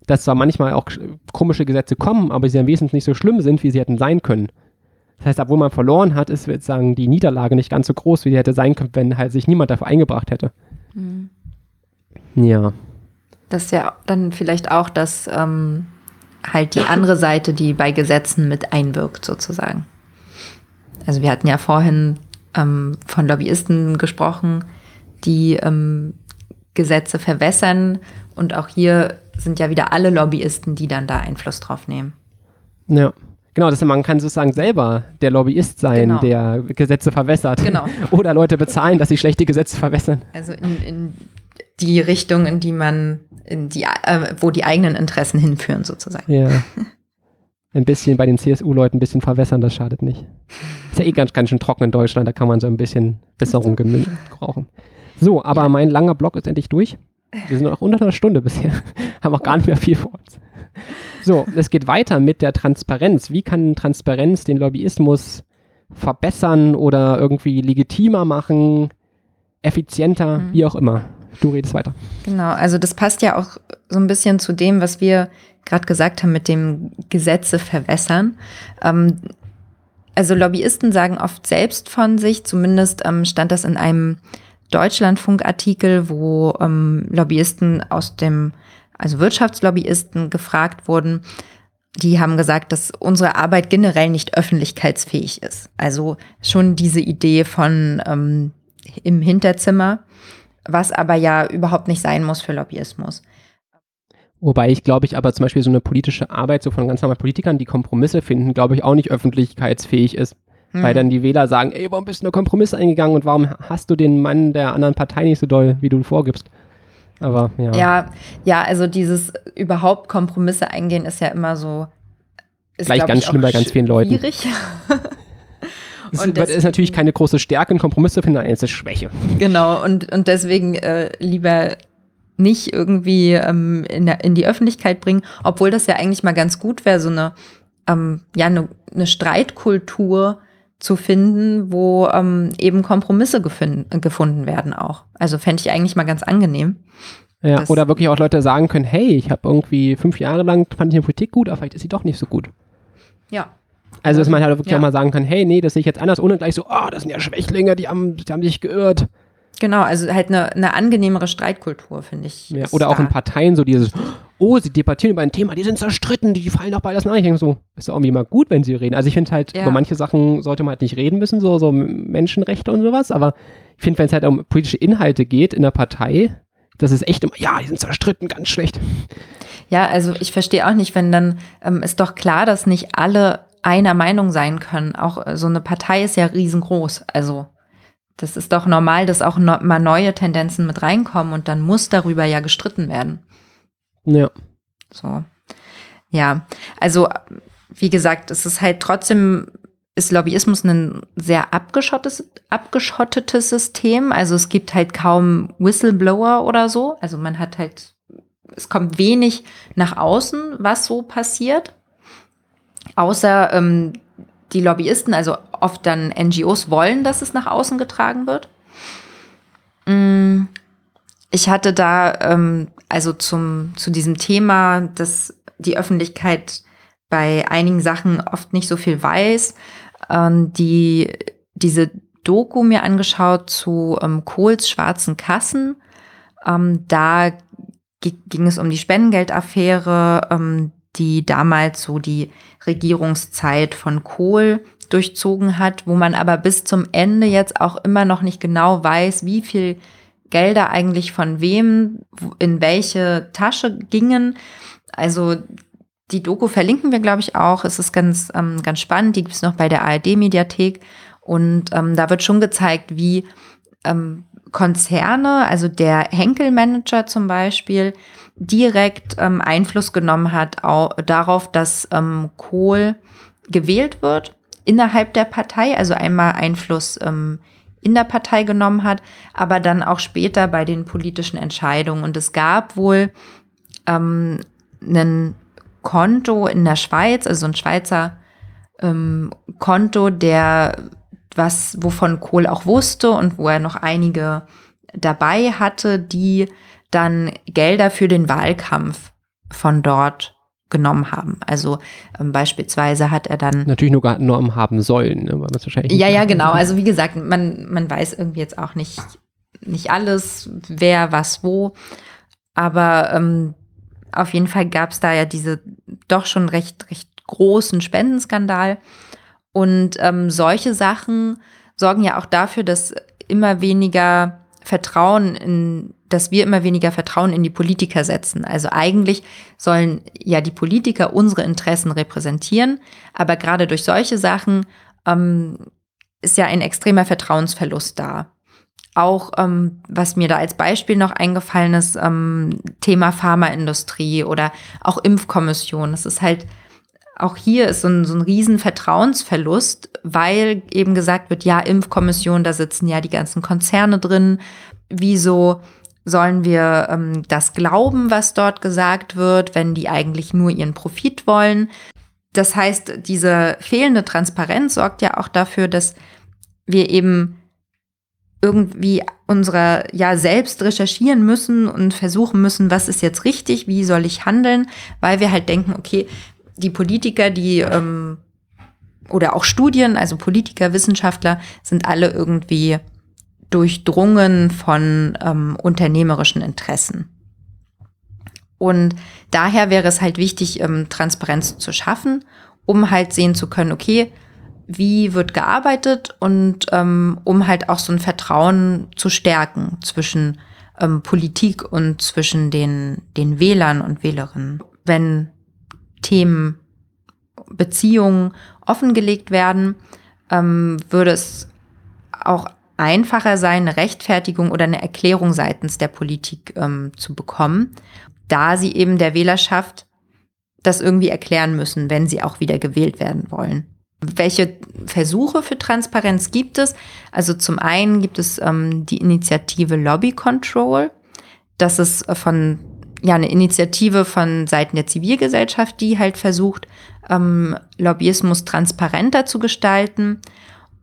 dass zwar manchmal auch komische Gesetze kommen, aber sie am wesentlich nicht so schlimm sind, wie sie hätten sein können. Das heißt, obwohl man verloren hat, ist sozusagen die Niederlage nicht ganz so groß, wie sie hätte sein können, wenn halt sich niemand dafür eingebracht hätte. Mhm. Ja. Das ist ja dann vielleicht auch das ähm, halt die andere Seite, die bei Gesetzen mit einwirkt, sozusagen. Also wir hatten ja vorhin ähm, von Lobbyisten gesprochen, die ähm, Gesetze verwässern und auch hier sind ja wieder alle Lobbyisten, die dann da Einfluss drauf nehmen. Ja. Genau, das, man kann sozusagen selber der Lobbyist sein, genau. der Gesetze verwässert. Genau. Oder Leute bezahlen, dass sie schlechte Gesetze verwässern. Also in, in die Richtung, in die man, die, äh, wo die eigenen Interessen hinführen, sozusagen. Ja. Ein bisschen bei den CSU-Leuten ein bisschen verwässern, das schadet nicht. Ist ja eh ganz, ganz schön trocken in Deutschland, da kann man so ein bisschen Besserung brauchen. So, aber ja. mein langer Block ist endlich durch. Wir sind noch unter einer Stunde bisher. Haben auch gar nicht mehr viel vor uns. So, es geht weiter mit der Transparenz. Wie kann Transparenz den Lobbyismus verbessern oder irgendwie legitimer machen, effizienter, mhm. wie auch immer? Du redest weiter. Genau, also das passt ja auch so ein bisschen zu dem, was wir gerade gesagt haben mit dem Gesetze verwässern. Ähm, also Lobbyisten sagen oft selbst von sich, zumindest ähm, stand das in einem Deutschlandfunk-Artikel, wo ähm, Lobbyisten aus dem, also Wirtschaftslobbyisten gefragt wurden. Die haben gesagt, dass unsere Arbeit generell nicht öffentlichkeitsfähig ist. Also schon diese Idee von ähm, im Hinterzimmer, was aber ja überhaupt nicht sein muss für Lobbyismus. Wobei ich glaube ich aber zum Beispiel so eine politische Arbeit so von ganz normalen Politikern, die Kompromisse finden, glaube ich auch nicht öffentlichkeitsfähig ist. Mhm. Weil dann die Wähler sagen, ey, warum bist du nur Kompromiss eingegangen und warum hast du den Mann der anderen Partei nicht so doll, wie du vorgibst? Aber ja. Ja, ja, also dieses überhaupt Kompromisse eingehen ist ja immer so. Ist, Gleich ganz schlimm bei ganz vielen Leuten. Schwierig. Das ist, natürlich keine große Stärke, ein Kompromiss zu finden, eine Schwäche. Genau, und, und deswegen äh, lieber nicht irgendwie ähm, in, der, in die Öffentlichkeit bringen, obwohl das ja eigentlich mal ganz gut wäre, so eine, ähm, ja, eine, eine Streitkultur zu finden, wo ähm, eben Kompromisse gefunden, gefunden werden auch. Also fände ich eigentlich mal ganz angenehm. Ja, oder wirklich auch Leute sagen können, hey, ich habe irgendwie fünf Jahre lang, fand ich eine Politik gut, aber vielleicht ist sie doch nicht so gut. Ja. Also, dass man halt wirklich ja. auch mal sagen kann, hey, nee, das sehe ich jetzt anders, ohne gleich so, oh, das sind ja Schwächlinge, die haben, die haben sich geirrt. Genau, also halt eine, eine angenehmere Streitkultur, finde ich. Ja, oder auch in Parteien so dieses, oh, sie debattieren über ein Thema, die sind zerstritten, die fallen doch beides nach. Ich denke so, ist doch irgendwie mal gut, wenn sie reden. Also ich finde halt, ja. über manche Sachen sollte man halt nicht reden müssen, so, so Menschenrechte und sowas, aber ich finde, wenn es halt um politische Inhalte geht in der Partei, das ist echt immer, ja, die sind zerstritten, ganz schlecht. Ja, also ich verstehe auch nicht, wenn dann ähm, ist doch klar, dass nicht alle einer Meinung sein können. Auch äh, so eine Partei ist ja riesengroß. Also das ist doch normal, dass auch no mal neue Tendenzen mit reinkommen und dann muss darüber ja gestritten werden. Ja. So. Ja, also wie gesagt, es ist halt trotzdem ist Lobbyismus ein sehr abgeschottetes, abgeschottetes System. Also es gibt halt kaum Whistleblower oder so. Also man hat halt, es kommt wenig nach außen, was so passiert. Außer ähm, die Lobbyisten, also oft dann NGOs wollen, dass es nach außen getragen wird. Mm, ich hatte da ähm, also zum, zu diesem Thema, dass die Öffentlichkeit bei einigen Sachen oft nicht so viel weiß, ähm, die, diese Doku mir angeschaut zu ähm, Kohls schwarzen Kassen. Ähm, da ging es um die Spendengeldaffäre, ähm, die damals so die Regierungszeit von Kohl durchzogen hat, wo man aber bis zum Ende jetzt auch immer noch nicht genau weiß, wie viel Gelder eigentlich von wem in welche Tasche gingen. Also die Doku verlinken wir, glaube ich, auch. Es ist ganz, ähm, ganz spannend. Die gibt es noch bei der ARD-Mediathek. Und ähm, da wird schon gezeigt, wie ähm, Konzerne, also der Henkel-Manager zum Beispiel, direkt ähm, Einfluss genommen hat auch darauf, dass ähm, Kohl gewählt wird innerhalb der Partei, also einmal Einfluss ähm, in der Partei genommen hat, aber dann auch später bei den politischen Entscheidungen. Und es gab wohl ähm, einen Konto in der Schweiz, also ein Schweizer ähm, Konto, der was, wovon Kohl auch wusste und wo er noch einige dabei hatte, die dann Gelder für den Wahlkampf von dort genommen haben. Also ähm, beispielsweise hat er dann natürlich nur genommen haben sollen, ne? weil wahrscheinlich ja ja genau. Also wie gesagt, man man weiß irgendwie jetzt auch nicht nicht alles, wer was wo, aber ähm, auf jeden Fall gab es da ja diese doch schon recht, recht großen Spendenskandal. Und ähm, solche Sachen sorgen ja auch dafür, dass immer weniger Vertrauen in, dass wir immer weniger Vertrauen in die Politiker setzen. Also eigentlich sollen ja die Politiker unsere Interessen repräsentieren, aber gerade durch solche Sachen ähm, ist ja ein extremer Vertrauensverlust da. Auch ähm, was mir da als Beispiel noch eingefallen ist, ähm, Thema Pharmaindustrie oder auch Impfkommission. Das ist halt, auch hier ist so ein, so ein riesen Vertrauensverlust, weil eben gesagt wird, ja, Impfkommission, da sitzen ja die ganzen Konzerne drin. Wieso sollen wir ähm, das glauben, was dort gesagt wird, wenn die eigentlich nur ihren Profit wollen? Das heißt, diese fehlende Transparenz sorgt ja auch dafür, dass wir eben irgendwie unsere ja selbst recherchieren müssen und versuchen müssen, was ist jetzt richtig, wie soll ich handeln, weil wir halt denken, okay, die Politiker, die ähm, oder auch Studien, also Politiker, Wissenschaftler, sind alle irgendwie durchdrungen von ähm, unternehmerischen Interessen. Und daher wäre es halt wichtig, ähm, Transparenz zu schaffen, um halt sehen zu können, okay, wie wird gearbeitet und ähm, um halt auch so ein Vertrauen zu stärken zwischen ähm, Politik und zwischen den, den Wählern und Wählerinnen. Wenn Themen, Beziehungen offengelegt werden, ähm, würde es auch einfacher sein, eine Rechtfertigung oder eine Erklärung seitens der Politik ähm, zu bekommen, da sie eben der Wählerschaft das irgendwie erklären müssen, wenn sie auch wieder gewählt werden wollen. Welche Versuche für Transparenz gibt es? Also zum einen gibt es ähm, die Initiative Lobby Control. das ist von ja eine Initiative von Seiten der Zivilgesellschaft, die halt versucht, ähm, Lobbyismus transparenter zu gestalten.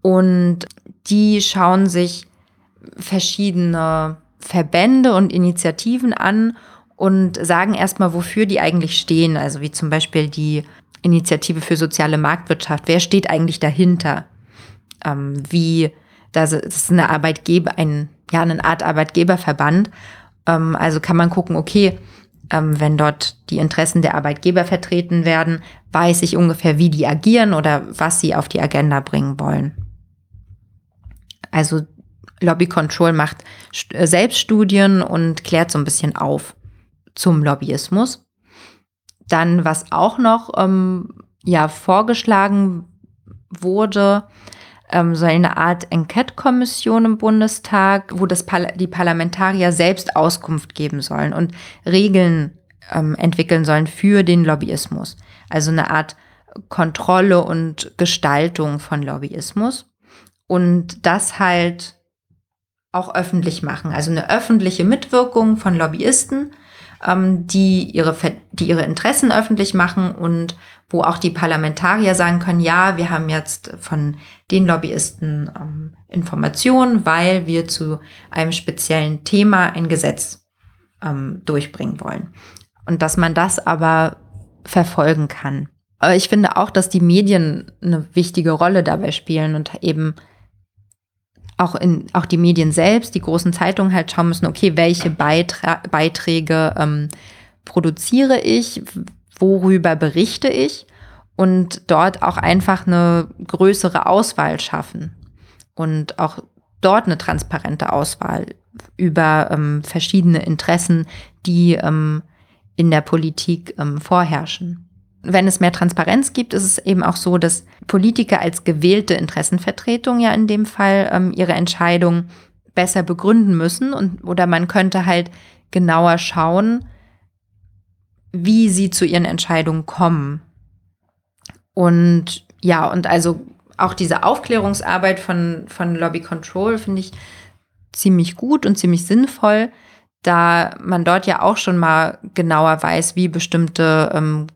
Und die schauen sich verschiedene Verbände und Initiativen an und sagen erstmal, wofür die eigentlich stehen. Also wie zum Beispiel die Initiative für soziale Marktwirtschaft. Wer steht eigentlich dahinter? Ähm, wie, das ist eine Arbeitgeber, ein, ja, eine Art Arbeitgeberverband. Ähm, also kann man gucken, okay, ähm, wenn dort die Interessen der Arbeitgeber vertreten werden, weiß ich ungefähr, wie die agieren oder was sie auf die Agenda bringen wollen. Also Lobby Control macht äh, Selbststudien und klärt so ein bisschen auf zum Lobbyismus. Dann, was auch noch ähm, ja, vorgeschlagen wurde, ähm, so eine Art Enquete-Kommission im Bundestag, wo das Par die Parlamentarier selbst Auskunft geben sollen und Regeln ähm, entwickeln sollen für den Lobbyismus. Also eine Art Kontrolle und Gestaltung von Lobbyismus. Und das halt auch öffentlich machen. Also eine öffentliche Mitwirkung von Lobbyisten ähm, die, ihre, die ihre Interessen öffentlich machen und wo auch die Parlamentarier sagen können, ja, wir haben jetzt von den Lobbyisten ähm, Informationen, weil wir zu einem speziellen Thema ein Gesetz ähm, durchbringen wollen. Und dass man das aber verfolgen kann. Aber ich finde auch, dass die Medien eine wichtige Rolle dabei spielen und eben auch in auch die Medien selbst, die großen Zeitungen halt schauen müssen, okay, welche Beitra Beiträge ähm, produziere ich, worüber berichte ich und dort auch einfach eine größere Auswahl schaffen und auch dort eine transparente Auswahl über ähm, verschiedene Interessen, die ähm, in der Politik ähm, vorherrschen. Wenn es mehr Transparenz gibt, ist es eben auch so, dass Politiker als gewählte Interessenvertretung ja in dem Fall ähm, ihre Entscheidung besser begründen müssen und oder man könnte halt genauer schauen, wie sie zu ihren Entscheidungen kommen. Und ja, und also auch diese Aufklärungsarbeit von, von Lobby Control finde ich ziemlich gut und ziemlich sinnvoll, da man dort ja auch schon mal genauer weiß, wie bestimmte ähm,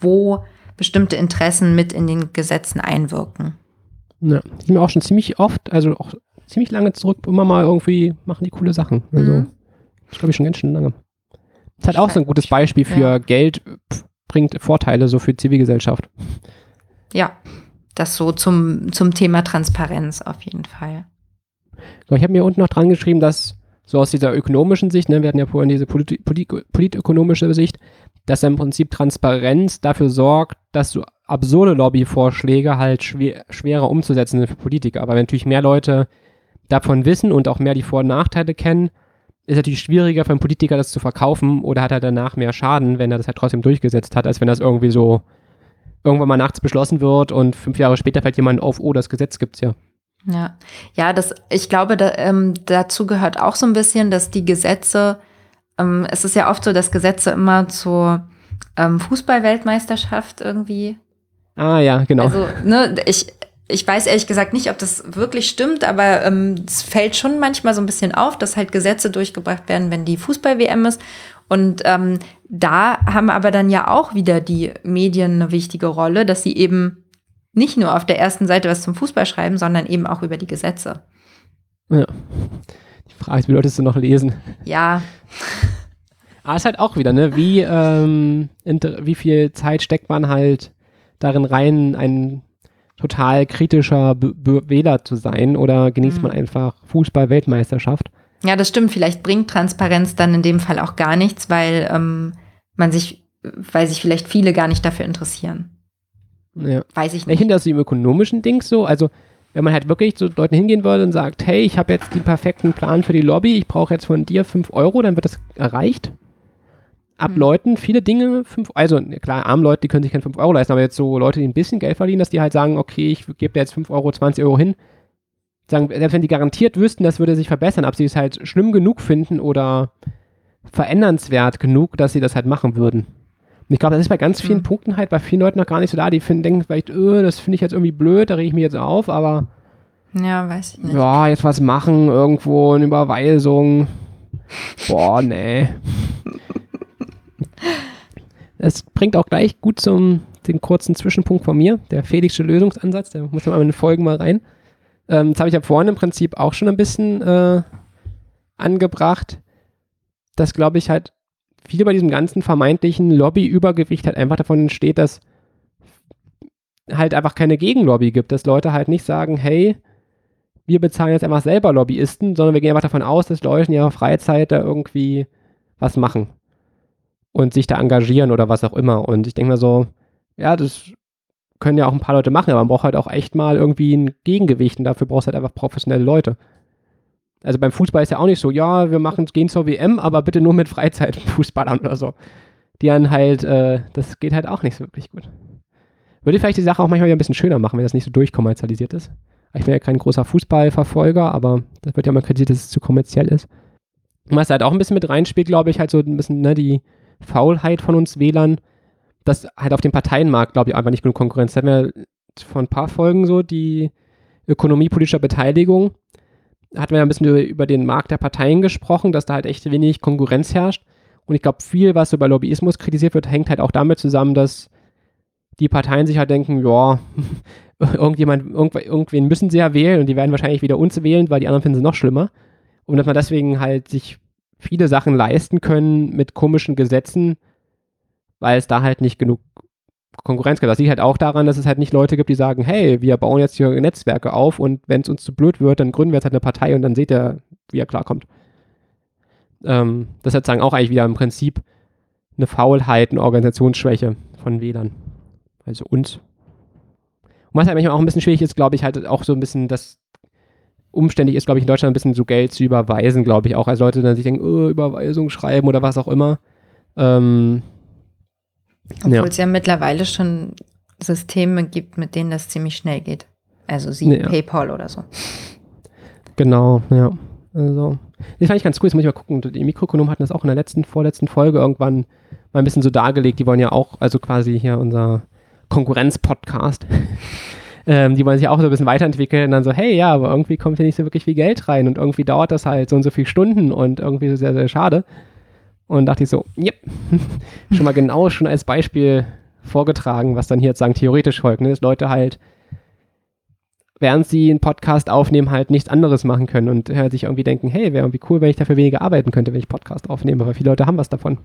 wo bestimmte Interessen mit in den Gesetzen einwirken. Ja, sind wir auch schon ziemlich oft, also auch ziemlich lange zurück, immer mal irgendwie machen die coole Sachen. Also, mhm. das glaube ich schon ganz schön lange. Das ist halt auch so ein gutes Beispiel für ja. Geld bringt Vorteile so für Zivilgesellschaft. Ja, das so zum, zum Thema Transparenz auf jeden Fall. So, ich habe mir unten noch dran geschrieben, dass so aus dieser ökonomischen Sicht, ne, wir hatten ja vorhin diese polit polit politökonomische Sicht, dass im Prinzip Transparenz dafür sorgt, dass so absurde Lobbyvorschläge halt schwer, schwerer umzusetzen sind für Politiker. Aber wenn natürlich mehr Leute davon wissen und auch mehr die Vor- und Nachteile kennen, ist natürlich schwieriger für einen Politiker das zu verkaufen oder hat er danach mehr Schaden, wenn er das halt trotzdem durchgesetzt hat, als wenn das irgendwie so irgendwann mal nachts beschlossen wird und fünf Jahre später fällt jemand auf, oh, das Gesetz gibt's ja. Ja, ja, das, ich glaube, da, ähm, dazu gehört auch so ein bisschen, dass die Gesetze ähm, es ist ja oft so, dass Gesetze immer zur ähm, Fußballweltmeisterschaft irgendwie. Ah ja, genau. Also, ne, ich, ich weiß ehrlich gesagt nicht, ob das wirklich stimmt, aber ähm, es fällt schon manchmal so ein bisschen auf, dass halt Gesetze durchgebracht werden, wenn die Fußball-WM ist. Und ähm, da haben aber dann ja auch wieder die Medien eine wichtige Rolle, dass sie eben nicht nur auf der ersten Seite was zum Fußball schreiben, sondern eben auch über die Gesetze. Ja. Die Frage ist, wie Leute es noch lesen? Ja. Aber es ist halt auch wieder, ne? Wie, ähm, wie viel Zeit steckt man halt darin rein, ein total kritischer B B Wähler zu sein oder genießt mhm. man einfach Fußball-Weltmeisterschaft? Ja, das stimmt. Vielleicht bringt Transparenz dann in dem Fall auch gar nichts, weil ähm, man sich, weil sich vielleicht viele gar nicht dafür interessieren. Ja. Weiß ich nicht. Ich finde das im ökonomischen Ding so, also wenn man halt wirklich zu Leuten hingehen würde und sagt, hey, ich habe jetzt den perfekten Plan für die Lobby, ich brauche jetzt von dir 5 Euro, dann wird das erreicht. Ab mhm. Leuten viele Dinge, fünf, also klar, arme Leute, die können sich keine 5 Euro leisten, aber jetzt so Leute, die ein bisschen Geld verdienen, dass die halt sagen, okay, ich gebe dir jetzt 5 Euro, 20 Euro hin. Sagen, selbst wenn die garantiert wüssten, das würde sich verbessern, ob sie es halt schlimm genug finden oder verändernswert genug, dass sie das halt machen würden. Und ich glaube, das ist bei ganz vielen mhm. Punkten halt bei vielen Leuten noch gar nicht so da. Die finden, denken vielleicht, öh, das finde ich jetzt irgendwie blöd, da rege ich mich jetzt auf, aber ja, weiß ich nicht. Ja, jetzt was machen, irgendwo eine Überweisung. Boah, nee. Es bringt auch gleich gut zum den kurzen Zwischenpunkt von mir, der Felixsche Lösungsansatz, der muss man in den Folgen mal rein. Ähm, das habe ich ja vorhin im Prinzip auch schon ein bisschen äh, angebracht, dass, glaube ich, halt viel bei diesem ganzen vermeintlichen Lobbyübergewicht halt einfach davon entsteht, dass halt einfach keine Gegenlobby gibt, dass Leute halt nicht sagen, hey, wir bezahlen jetzt einfach selber Lobbyisten, sondern wir gehen einfach davon aus, dass Leute in ihrer Freizeit da irgendwie was machen und sich da engagieren oder was auch immer. Und ich denke mir so, ja, das können ja auch ein paar Leute machen, aber man braucht halt auch echt mal irgendwie ein Gegengewicht und dafür brauchst du halt einfach professionelle Leute. Also beim Fußball ist ja auch nicht so, ja, wir machen, gehen zur WM, aber bitte nur mit Freizeitfußballern oder so. Die dann halt, äh, das geht halt auch nicht so wirklich gut. Würde vielleicht die Sache auch manchmal ein bisschen schöner machen, wenn das nicht so durchkommerzialisiert ist. Ich bin ja kein großer Fußballverfolger, aber das wird ja mal kritisiert, dass es zu kommerziell ist. Und was halt auch ein bisschen mit reinspielt, glaube ich, halt so ein bisschen ne, die Faulheit von uns Wählern, dass halt auf dem Parteienmarkt, glaube ich, einfach nicht genug Konkurrenz. Da hatten wir vor ein paar Folgen so die Ökonomie politischer Beteiligung. Hatten wir ja ein bisschen über, über den Markt der Parteien gesprochen, dass da halt echt wenig Konkurrenz herrscht. Und ich glaube, viel, was bei Lobbyismus kritisiert wird, hängt halt auch damit zusammen, dass die Parteien sich halt denken, ja, irgendjemand, irgendwen müssen sie ja wählen und die werden wahrscheinlich wieder uns wählen, weil die anderen finden sie noch schlimmer. Und dass man deswegen halt sich viele Sachen leisten können mit komischen Gesetzen, weil es da halt nicht genug Konkurrenz gibt. Das liegt halt auch daran, dass es halt nicht Leute gibt, die sagen, hey, wir bauen jetzt hier Netzwerke auf und wenn es uns zu blöd wird, dann gründen wir jetzt halt eine Partei und dann seht ihr, wie er klarkommt. Ähm, das ist halt sagen auch eigentlich wieder im Prinzip eine Faulheit, eine Organisationsschwäche von Wählern also uns. Und was halt manchmal auch ein bisschen schwierig ist, glaube ich, halt auch so ein bisschen, das umständlich ist, glaube ich, in Deutschland ein bisschen so Geld zu überweisen, glaube ich auch. als Leute dann sich denken, oh, Überweisung schreiben oder was auch immer. Ähm, Obwohl ja. es ja mittlerweile schon Systeme gibt, mit denen das ziemlich schnell geht. Also sie ja. PayPal oder so. Genau, ja. Also, das fand ich ganz cool. Jetzt muss ich mal gucken. Die Mikroökonomen hatten das auch in der letzten, vorletzten Folge irgendwann mal ein bisschen so dargelegt. Die wollen ja auch, also quasi hier unser Konkurrenz-Podcast. Ähm, die wollen sich auch so ein bisschen weiterentwickeln und dann so, hey, ja, aber irgendwie kommt hier nicht so wirklich viel Geld rein und irgendwie dauert das halt so und so viele Stunden und irgendwie sehr, sehr schade. Und dachte ich so, yep, schon mal genau schon als Beispiel vorgetragen, was dann hier jetzt sagen theoretisch folgt, ne? dass Leute halt, während sie einen Podcast aufnehmen, halt nichts anderes machen können und halt sich irgendwie denken, hey, wäre irgendwie cool, wenn ich dafür weniger arbeiten könnte, wenn ich Podcast aufnehme, weil viele Leute haben was davon.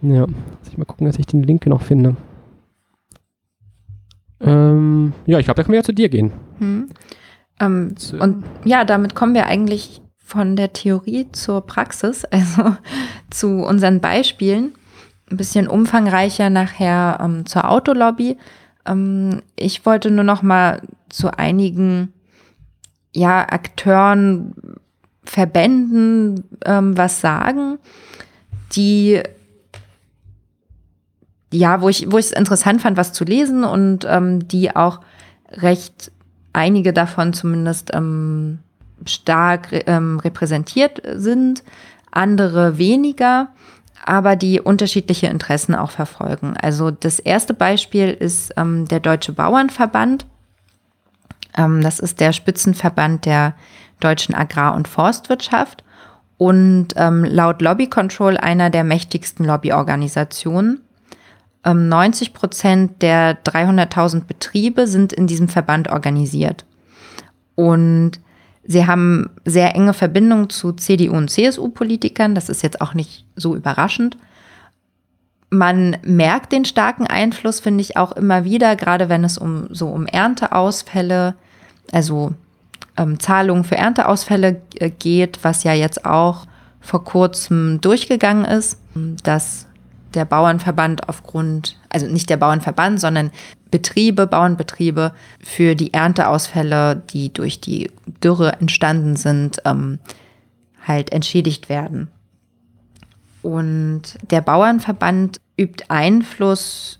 Ja, muss ich mal gucken, dass ich den Link noch finde. Ähm, ja, ich glaube, da können wir ja zu dir gehen. Hm. Ähm, und ja, damit kommen wir eigentlich von der Theorie zur Praxis, also zu unseren Beispielen. Ein bisschen umfangreicher nachher ähm, zur Autolobby. Ähm, ich wollte nur noch mal zu einigen ja, Akteuren, Verbänden ähm, was sagen, die ja, wo ich, wo ich es interessant fand, was zu lesen und ähm, die auch recht einige davon zumindest ähm, stark ähm, repräsentiert sind, andere weniger, aber die unterschiedliche Interessen auch verfolgen. Also das erste Beispiel ist ähm, der Deutsche Bauernverband. Ähm, das ist der Spitzenverband der deutschen Agrar- und Forstwirtschaft und ähm, laut Lobby Control einer der mächtigsten Lobbyorganisationen. 90 ähm, Prozent der 300.000 Betriebe sind in diesem Verband organisiert. Und sie haben sehr enge Verbindungen zu CDU und CSU-Politikern. Das ist jetzt auch nicht so überraschend. Man merkt den starken Einfluss, finde ich, auch immer wieder, gerade wenn es um so um Ernteausfälle, also ähm, Zahlungen für Ernteausfälle äh, geht, was ja jetzt auch vor kurzem durchgegangen ist, dass der Bauernverband aufgrund, also nicht der Bauernverband, sondern Betriebe, Bauernbetriebe für die Ernteausfälle, die durch die Dürre entstanden sind, ähm, halt entschädigt werden. Und der Bauernverband übt Einfluss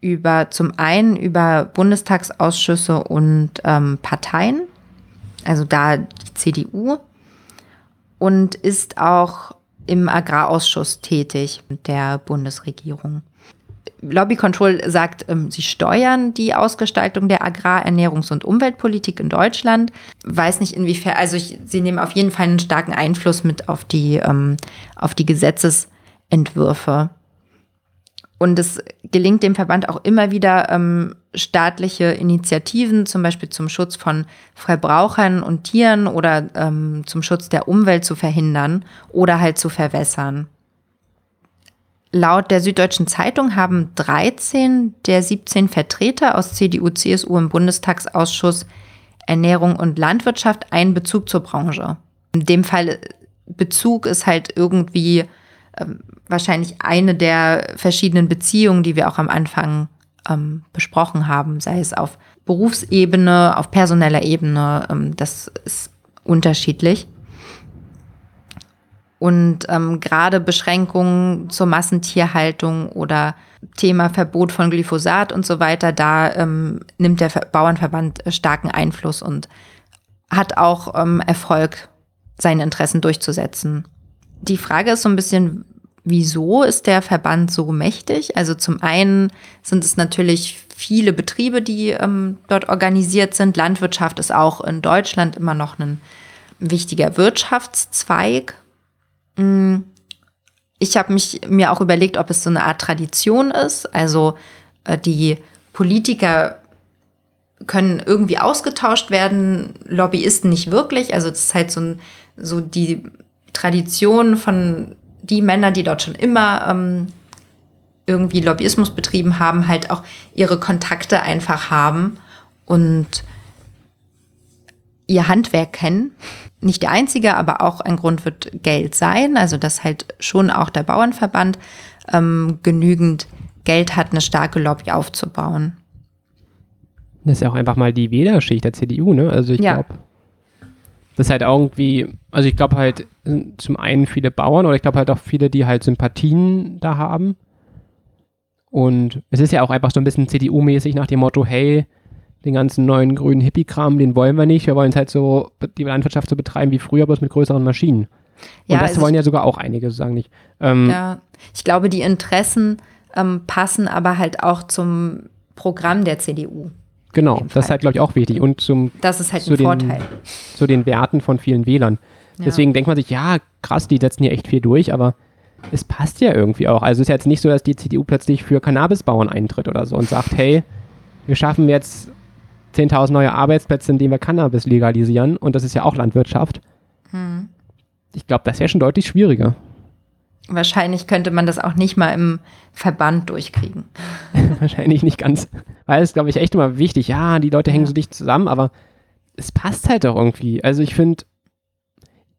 über zum einen über Bundestagsausschüsse und ähm, Parteien, also da die CDU, und ist auch im Agrarausschuss tätig der Bundesregierung. Lobby Control sagt, ähm, sie steuern die Ausgestaltung der Agrar-, Ernährungs- und Umweltpolitik in Deutschland. Weiß nicht inwiefern, also ich, sie nehmen auf jeden Fall einen starken Einfluss mit auf die, ähm, auf die Gesetzesentwürfe. Und es gelingt dem Verband auch immer wieder, ähm, staatliche Initiativen, zum Beispiel zum Schutz von Verbrauchern und Tieren oder ähm, zum Schutz der Umwelt zu verhindern oder halt zu verwässern. Laut der Süddeutschen Zeitung haben 13 der 17 Vertreter aus CDU, CSU im Bundestagsausschuss Ernährung und Landwirtschaft einen Bezug zur Branche. In dem Fall Bezug ist halt irgendwie ähm, wahrscheinlich eine der verschiedenen Beziehungen, die wir auch am Anfang ähm, besprochen haben, sei es auf Berufsebene, auf personeller Ebene, ähm, das ist unterschiedlich. Und ähm, gerade Beschränkungen zur Massentierhaltung oder Thema Verbot von Glyphosat und so weiter, da ähm, nimmt der Bauernverband starken Einfluss und hat auch ähm, Erfolg, seine Interessen durchzusetzen. Die Frage ist so ein bisschen, wieso ist der Verband so mächtig? Also zum einen sind es natürlich viele Betriebe, die ähm, dort organisiert sind. Landwirtschaft ist auch in Deutschland immer noch ein wichtiger Wirtschaftszweig. Mm, ich habe mich mir auch überlegt, ob es so eine Art Tradition ist. Also äh, die Politiker können irgendwie ausgetauscht werden, Lobbyisten nicht wirklich. Also das ist halt so, ein, so die Tradition von die Männer, die dort schon immer ähm, irgendwie Lobbyismus betrieben haben, halt auch ihre Kontakte einfach haben und ihr Handwerk kennen. Nicht der einzige, aber auch ein Grund wird Geld sein. Also dass halt schon auch der Bauernverband ähm, genügend Geld hat, eine starke Lobby aufzubauen. Das ist ja auch einfach mal die Wählerschicht der CDU, ne? Also ich ja. glaube, das ist halt irgendwie, also ich glaube halt zum einen viele Bauern oder ich glaube halt auch viele, die halt Sympathien da haben. Und es ist ja auch einfach so ein bisschen CDU-mäßig nach dem Motto, hey, den ganzen neuen grünen Hippie-Kram, den wollen wir nicht. Wir wollen es halt so, die Landwirtschaft so betreiben wie früher, bloß mit größeren Maschinen. Und ja, das also wollen ja sogar auch einige, sagen nicht. Ähm, ja, ich glaube, die Interessen ähm, passen aber halt auch zum Programm der CDU. Genau, das ist halt, glaube ich, auch wichtig. Und zum, das ist halt ein den, Vorteil. Zu den Werten von vielen Wählern. Ja. Deswegen denkt man sich, ja, krass, die setzen hier echt viel durch, aber es passt ja irgendwie auch. Also es ist jetzt nicht so, dass die CDU plötzlich für Cannabisbauern eintritt oder so und sagt, hey, wir schaffen jetzt 10.000 neue Arbeitsplätze, indem wir Cannabis legalisieren und das ist ja auch Landwirtschaft. Hm. Ich glaube, das wäre schon deutlich schwieriger. Wahrscheinlich könnte man das auch nicht mal im Verband durchkriegen. Wahrscheinlich nicht ganz. Weil es, glaube ich, echt immer wichtig. Ja, die Leute hängen so dicht zusammen, aber es passt halt doch irgendwie. Also ich finde,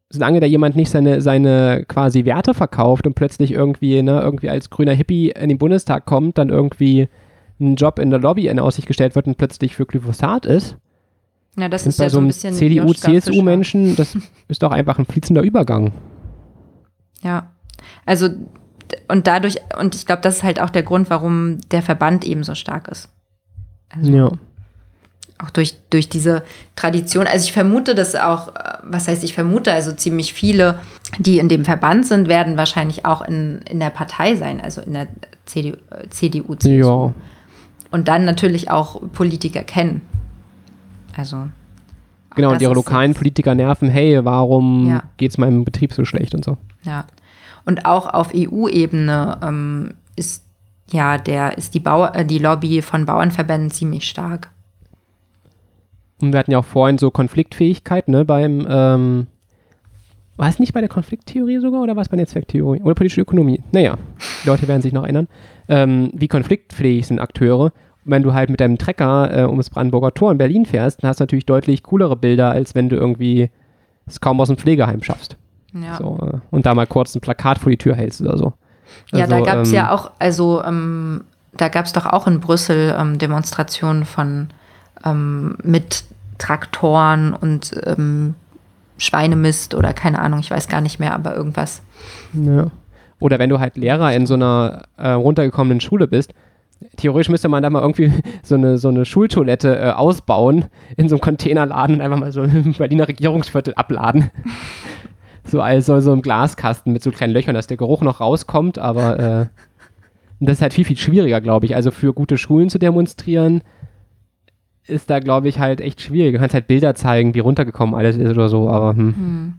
solange da jemand nicht seine, seine quasi Werte verkauft und plötzlich irgendwie, ne, irgendwie als grüner Hippie in den Bundestag kommt, dann irgendwie ein Job in der Lobby in Aussicht gestellt wird und plötzlich für Glyphosat ist. Ja, das ist ja so ein bisschen CDU, CSU-Menschen, das ist doch einfach ein fließender Übergang. Ja. Also, und dadurch, und ich glaube, das ist halt auch der Grund, warum der Verband eben so stark ist. Also, ja. Auch durch, durch diese Tradition. Also ich vermute, dass auch, was heißt ich vermute, also ziemlich viele, die in dem Verband sind, werden wahrscheinlich auch in, in der Partei sein, also in der CDU, CDU CSU. Ja. Und dann natürlich auch Politiker kennen. Also. Genau, und ihre lokalen Politiker nerven, hey, warum ja. geht es meinem Betrieb so schlecht und so. Ja. Und auch auf EU-Ebene ähm, ist ja der ist die, Bau äh, die Lobby von Bauernverbänden ziemlich stark. Und wir hatten ja auch vorhin so Konfliktfähigkeit, ne, beim ähm, war es nicht bei der Konflikttheorie sogar oder war es bei der Netzwerktheorie? Oder politische Ökonomie? Naja, die Leute werden sich noch erinnern. Ähm, wie konfliktfähig sind Akteure? wenn du halt mit deinem Trecker äh, ums Brandenburger Tor in Berlin fährst, dann hast du natürlich deutlich coolere Bilder, als wenn du irgendwie es kaum aus dem Pflegeheim schaffst. Ja. So, äh, und da mal kurz ein Plakat vor die Tür hältst oder so. Also, ja, da gab es ähm, ja auch, also ähm, da gab es doch auch in Brüssel ähm, Demonstrationen von ähm, mit Traktoren und ähm, Schweinemist oder keine Ahnung, ich weiß gar nicht mehr, aber irgendwas. Ja. Oder wenn du halt Lehrer in so einer äh, runtergekommenen Schule bist, theoretisch müsste man da mal irgendwie so eine, so eine Schultoilette äh, ausbauen in so einem Containerladen und einfach mal so ein Berliner Regierungsviertel abladen so also so im Glaskasten mit so kleinen Löchern, dass der Geruch noch rauskommt, aber äh, das ist halt viel, viel schwieriger, glaube ich. Also für gute Schulen zu demonstrieren, ist da, glaube ich, halt echt schwierig. Du kannst halt Bilder zeigen, wie runtergekommen alles ist oder so, aber hm. Hm.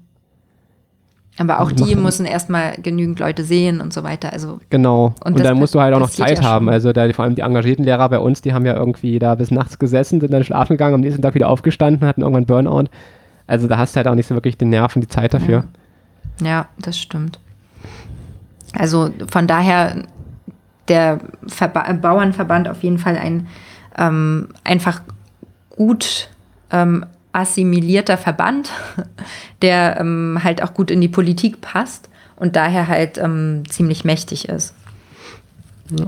Aber auch die müssen erstmal genügend Leute sehen und so weiter. Also Genau. Und, Und dann musst du halt auch noch Zeit ja haben. schon. Also da, vor allem die engagierten Lehrer bei uns, die haben ja irgendwie da bis nachts gesessen, sind dann schlafen gegangen, am nächsten Tag wieder aufgestanden, hatten irgendwann Burnout. Also da hast du halt auch nicht so wirklich den Nerv und die Zeit dafür. Ja, das stimmt. Also von daher der Verba Bauernverband auf jeden Fall ein ähm, einfach gut ähm, assimilierter Verband, der ähm, halt auch gut in die Politik passt und daher halt ähm, ziemlich mächtig ist.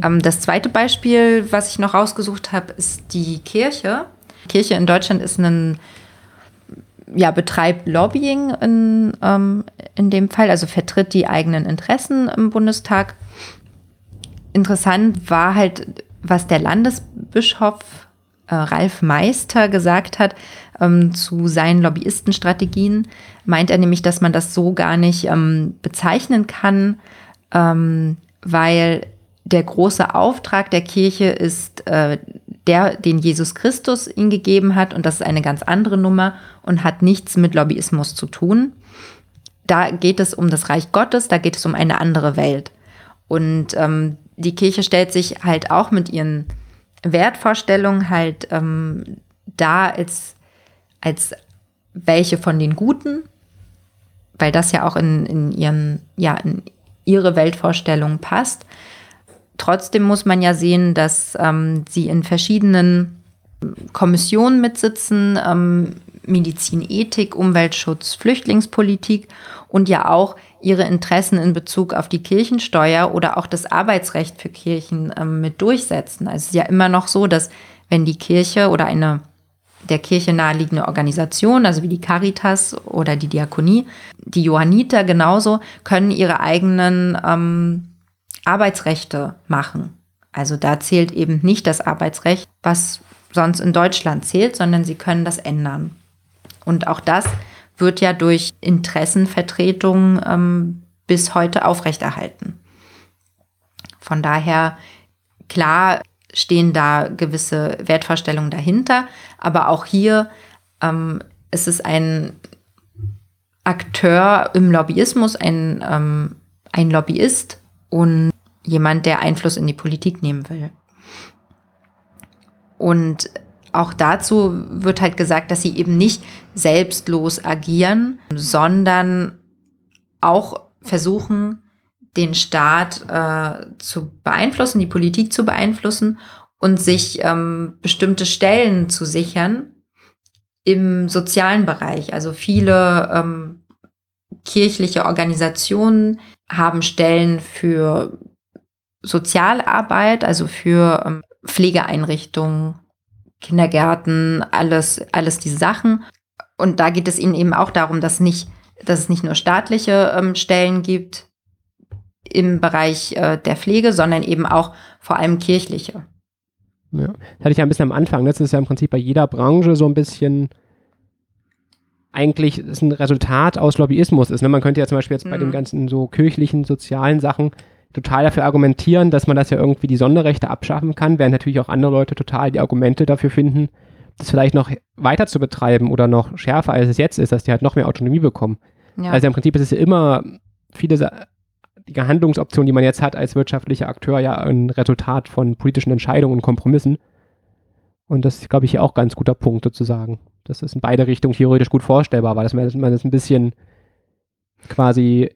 Ähm, das zweite Beispiel, was ich noch rausgesucht habe, ist die Kirche. Kirche in Deutschland ist ein ja, betreibt Lobbying in, ähm, in dem Fall, also vertritt die eigenen Interessen im Bundestag. Interessant war halt, was der Landesbischof äh, Ralf Meister gesagt hat ähm, zu seinen Lobbyistenstrategien. Meint er nämlich, dass man das so gar nicht ähm, bezeichnen kann, ähm, weil der große Auftrag der Kirche ist äh, der, den Jesus Christus ihm gegeben hat. Und das ist eine ganz andere Nummer und hat nichts mit Lobbyismus zu tun. Da geht es um das Reich Gottes, da geht es um eine andere Welt. Und ähm, die Kirche stellt sich halt auch mit ihren Wertvorstellungen halt ähm, da als, als welche von den Guten, weil das ja auch in, in, ihren, ja, in ihre Weltvorstellung passt. Trotzdem muss man ja sehen, dass ähm, sie in verschiedenen Kommissionen mitsitzen, ähm, Medizin, Ethik, Umweltschutz, Flüchtlingspolitik und ja auch ihre Interessen in Bezug auf die Kirchensteuer oder auch das Arbeitsrecht für Kirchen ähm, mit durchsetzen. Also es ist ja immer noch so, dass wenn die Kirche oder eine der Kirche naheliegende Organisation, also wie die Caritas oder die Diakonie, die Johanniter genauso, können ihre eigenen ähm, Arbeitsrechte machen. Also da zählt eben nicht das Arbeitsrecht, was sonst in Deutschland zählt, sondern sie können das ändern. Und auch das wird ja durch Interessenvertretung ähm, bis heute aufrechterhalten. Von daher, klar stehen da gewisse Wertvorstellungen dahinter, aber auch hier ähm, ist es ein Akteur im Lobbyismus, ein, ähm, ein Lobbyist und jemand, der Einfluss in die Politik nehmen will. Und auch dazu wird halt gesagt, dass sie eben nicht selbstlos agieren, sondern auch versuchen, den Staat äh, zu beeinflussen, die Politik zu beeinflussen und sich ähm, bestimmte Stellen zu sichern im sozialen Bereich. Also viele ähm, kirchliche Organisationen haben Stellen für Sozialarbeit, also für ähm, Pflegeeinrichtungen, Kindergärten, alles, alles diese Sachen. Und da geht es ihnen eben auch darum, dass, nicht, dass es nicht nur staatliche ähm, Stellen gibt im Bereich äh, der Pflege, sondern eben auch vor allem kirchliche. Ja. Das hatte ich ja ein bisschen am Anfang. Das ist ja im Prinzip bei jeder Branche so ein bisschen eigentlich ist ein Resultat aus Lobbyismus ist. Ne? Man könnte ja zum Beispiel jetzt bei Mhm. den ganzen so kirchlichen, sozialen Sachen total dafür argumentieren, dass man das ja irgendwie die Sonderrechte abschaffen kann, während natürlich auch andere Leute total die Argumente dafür finden, das vielleicht noch weiter zu betreiben oder noch schärfer als es jetzt ist, dass die halt noch mehr Autonomie bekommen. Ja. Also im Prinzip ist es ja immer viele die Handlungsoptionen, die man jetzt hat als wirtschaftlicher Akteur, ja ein Resultat von politischen Entscheidungen und Kompromissen. Und das ist, glaube ich, hier auch ganz guter Punkt sozusagen. Das ist in beide Richtungen theoretisch gut vorstellbar war, dass man, dass man das ein bisschen quasi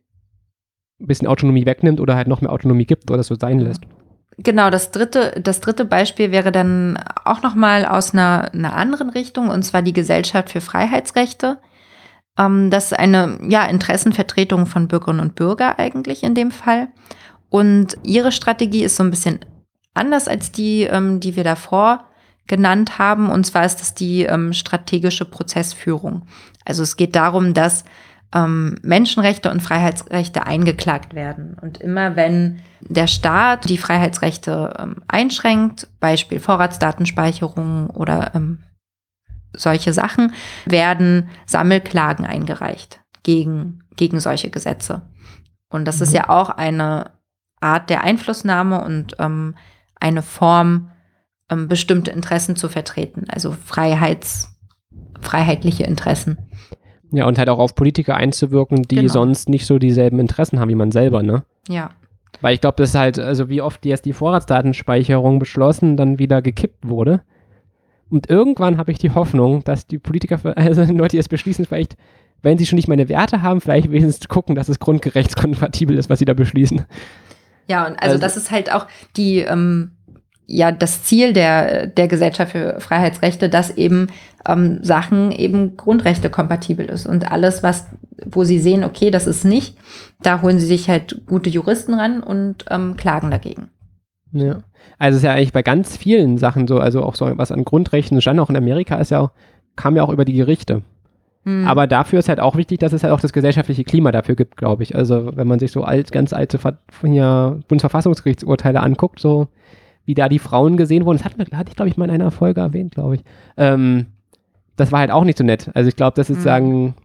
ein bisschen Autonomie wegnimmt oder halt noch mehr Autonomie gibt oder das so sein lässt. Genau, das dritte, das dritte Beispiel wäre dann auch nochmal aus einer, einer anderen Richtung, und zwar die Gesellschaft für Freiheitsrechte. Ähm, das ist eine ja, Interessenvertretung von Bürgerinnen und Bürger eigentlich in dem Fall. Und ihre Strategie ist so ein bisschen anders als die, ähm, die wir davor genannt haben. Und zwar ist das die ähm, strategische Prozessführung. Also es geht darum, dass ähm, Menschenrechte und Freiheitsrechte eingeklagt werden. Und immer wenn der Staat die Freiheitsrechte ähm, einschränkt, Beispiel Vorratsdatenspeicherung oder ähm, solche Sachen, werden Sammelklagen eingereicht gegen, gegen solche Gesetze. Und das ist Mhm. ja auch eine Art der Einflussnahme und ähm, eine Form, ähm, bestimmte Interessen zu vertreten, also Freiheits, freiheitliche Interessen. Ja, und halt auch auf Politiker einzuwirken, die Genau. sonst nicht so dieselben Interessen haben wie man selber, ne? Ja. Weil ich glaube, das ist halt, also wie oft jetzt die Vorratsdatenspeicherung beschlossen, dann wieder gekippt wurde. Und irgendwann habe ich die Hoffnung, dass die Politiker, also die Leute, die es beschließen, vielleicht, wenn sie schon nicht meine Werte haben, vielleicht wenigstens gucken, dass es grundgerechtskompatibel ist, was sie da beschließen. Ja, und also, Also- das ist halt auch die, ähm, ja, das Ziel der, der Gesellschaft für Freiheitsrechte, dass eben ähm, Sachen eben Grundrechte kompatibel ist. Und alles, was, wo sie sehen, okay, das ist nicht, da holen sie sich halt gute Juristen ran und ähm, klagen dagegen. Ja. Also es ist ja eigentlich bei ganz vielen Sachen so, also auch so was an Grundrechten stand, auch in Amerika ist ja auch, kam ja auch über die Gerichte. Hm. Aber dafür ist halt auch wichtig, dass es halt auch das gesellschaftliche Klima dafür gibt, glaube ich. Also wenn man sich so alt, ganz alte hier Bundesverfassungsgerichtsurteile anguckt, so wie da die Frauen gesehen wurden, das hat, hatte ich, glaube ich, mal in einer Folge erwähnt, glaube ich. Ähm, das war halt auch nicht so nett. Also ich glaube, das ist Mhm. sagen,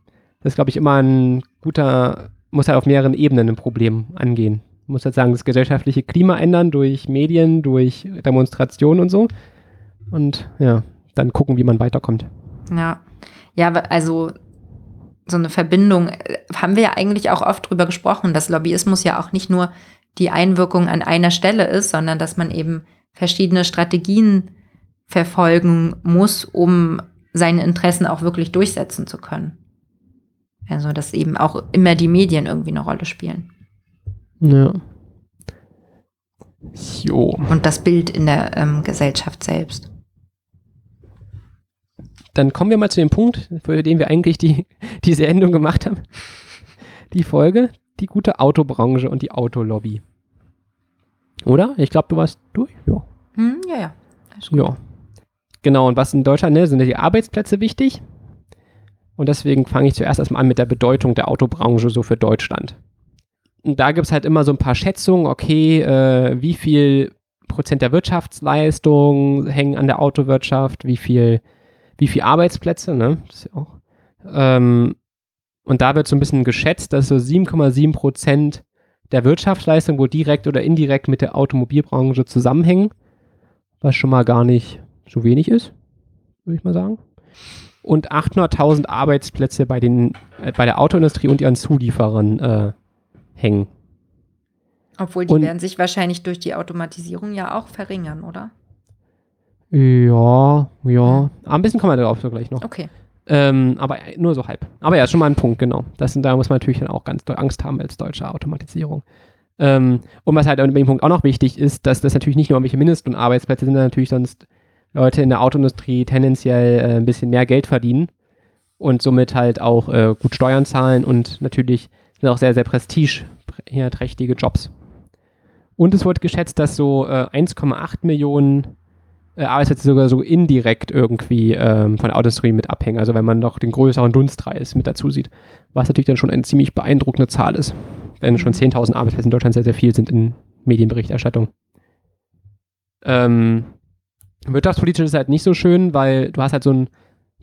das ist, glaube ich, immer ein guter, muss halt auf mehreren Ebenen ein Problem angehen. Muss halt sagen, das gesellschaftliche Klima ändern durch Medien, durch Demonstrationen und so. Und ja, dann gucken, wie man weiterkommt. Ja, ja, also so eine Verbindung äh, haben wir ja eigentlich auch oft drüber gesprochen, dass Lobbyismus ja auch nicht nur die Einwirkung an einer Stelle ist, sondern dass man eben verschiedene Strategien verfolgen muss, um seine Interessen auch wirklich durchsetzen zu können. Also, dass eben auch immer die Medien irgendwie eine Rolle spielen Ja. Jo. und das Bild in der ähm, Gesellschaft selbst. Dann kommen wir mal zu dem Punkt, für den wir eigentlich die, die Sendung gemacht haben. Die Folge, die gute Autobranche und die Autolobby. Oder? Ich glaube, du warst durch. Ja. Hm, ja, ja. Ja. Genau, und was in Deutschland, ne, sind ja die Arbeitsplätze wichtig. Und deswegen fange ich zuerst erstmal an mit der Bedeutung der Autobranche so für Deutschland. Und da gibt es halt immer so ein paar Schätzungen, okay, äh, wie viel Prozent der Wirtschaftsleistung hängen an der Autowirtschaft, wie viel, wie viel Arbeitsplätze, ne? Das ist ja auch. Ähm, und da wird so ein bisschen geschätzt, dass so 7,7 Prozent der Wirtschaftsleistung wohl direkt oder indirekt mit der Automobilbranche zusammenhängen was schon mal gar nicht so wenig ist, würde ich mal sagen. Und 800.000 Arbeitsplätze bei, den, äh, bei der Autoindustrie und ihren Zulieferern äh, hängen. Obwohl die Und- werden sich wahrscheinlich durch die Automatisierung ja auch verringern, oder? Ja, ja. Ah, ein bisschen kommen wir darauf so gleich noch. Okay. Ähm, aber nur so halb. Aber ja, schon mal ein Punkt, genau. Das, sind- da muss man natürlich dann auch ganz doll Angst haben als deutsche Automatisierung. Ähm, und was halt an dem Punkt auch noch wichtig ist, dass das natürlich nicht nur irgendwelche Mindestunarbeitsplätze sind, sondern natürlich sonst Leute in der Autoindustrie tendenziell äh, ein bisschen mehr Geld verdienen und somit halt auch äh, gut Steuern zahlen und natürlich sind auch sehr, sehr prestigeträchtige Jobs. Und es wird geschätzt, dass so äh, 1,8 Millionen äh, Arbeitsplätze sogar so indirekt irgendwie ähm, von der Autoindustrie mit abhängen. Also wenn man noch den größeren Dunstkreis mit dazu sieht, was natürlich dann schon eine ziemlich beeindruckende Zahl ist, wenn schon 10.000 Arbeitsplätze in Deutschland sehr, sehr viel sind in Medienberichterstattung. Ähm, wirtschaftspolitisch ist halt nicht so schön, weil du hast halt so ein,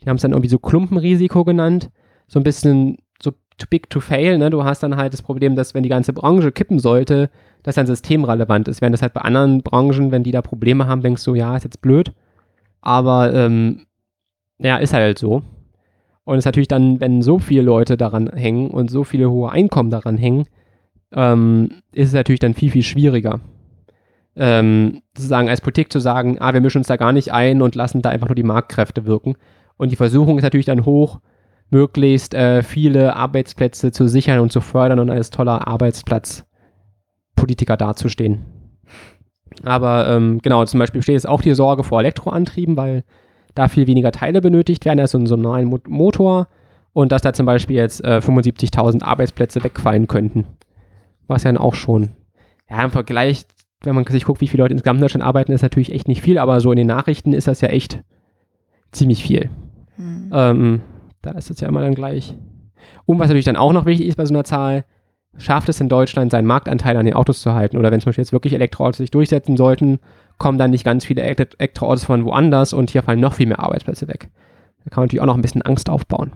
die haben es dann irgendwie so Klumpenrisiko genannt, so ein bisschen so too big to fail, ne? Du hast dann halt das Problem, dass wenn die ganze Branche kippen sollte, das dann systemrelevant ist. Während das halt bei anderen Branchen, wenn die da Probleme haben, denkst du, ja, ist jetzt blöd. Aber ähm, ja, ist halt so. Und es ist natürlich dann, wenn so viele Leute daran hängen und so viele hohe Einkommen daran hängen, ähm, ist es natürlich dann viel, viel schwieriger. Ähm, sozusagen als Politik zu sagen, ah, wir mischen uns da gar nicht ein und lassen da einfach nur die Marktkräfte wirken. Und die Versuchung ist natürlich dann hoch, möglichst äh, viele Arbeitsplätze zu sichern und zu fördern und als toller Arbeitsplatzpolitiker dazustehen. Aber ähm, genau, zum Beispiel besteht jetzt auch die Sorge vor Elektroantrieben, weil da viel weniger Teile benötigt werden als in so einem normalen Mo Motor und dass da zum Beispiel jetzt äh, 75.000 Arbeitsplätze wegfallen könnten. Was ja dann auch schon, ja, im Vergleich, wenn man sich guckt, wie viele Leute insgesamt in Deutschland arbeiten, ist natürlich echt nicht viel, aber so in den Nachrichten ist das ja echt ziemlich viel. Hm. Ähm, da ist es ja immer dann gleich. Und was natürlich dann auch noch wichtig ist bei so einer Zahl, schafft es in Deutschland, seinen Marktanteil an den Autos zu halten? Oder wenn zum Beispiel jetzt wirklich Elektroautos sich durchsetzen sollten, kommen dann nicht ganz viele Elektro- Elektroautos von woanders und hier fallen noch viel mehr Arbeitsplätze weg. Da kann man natürlich auch noch ein bisschen Angst aufbauen.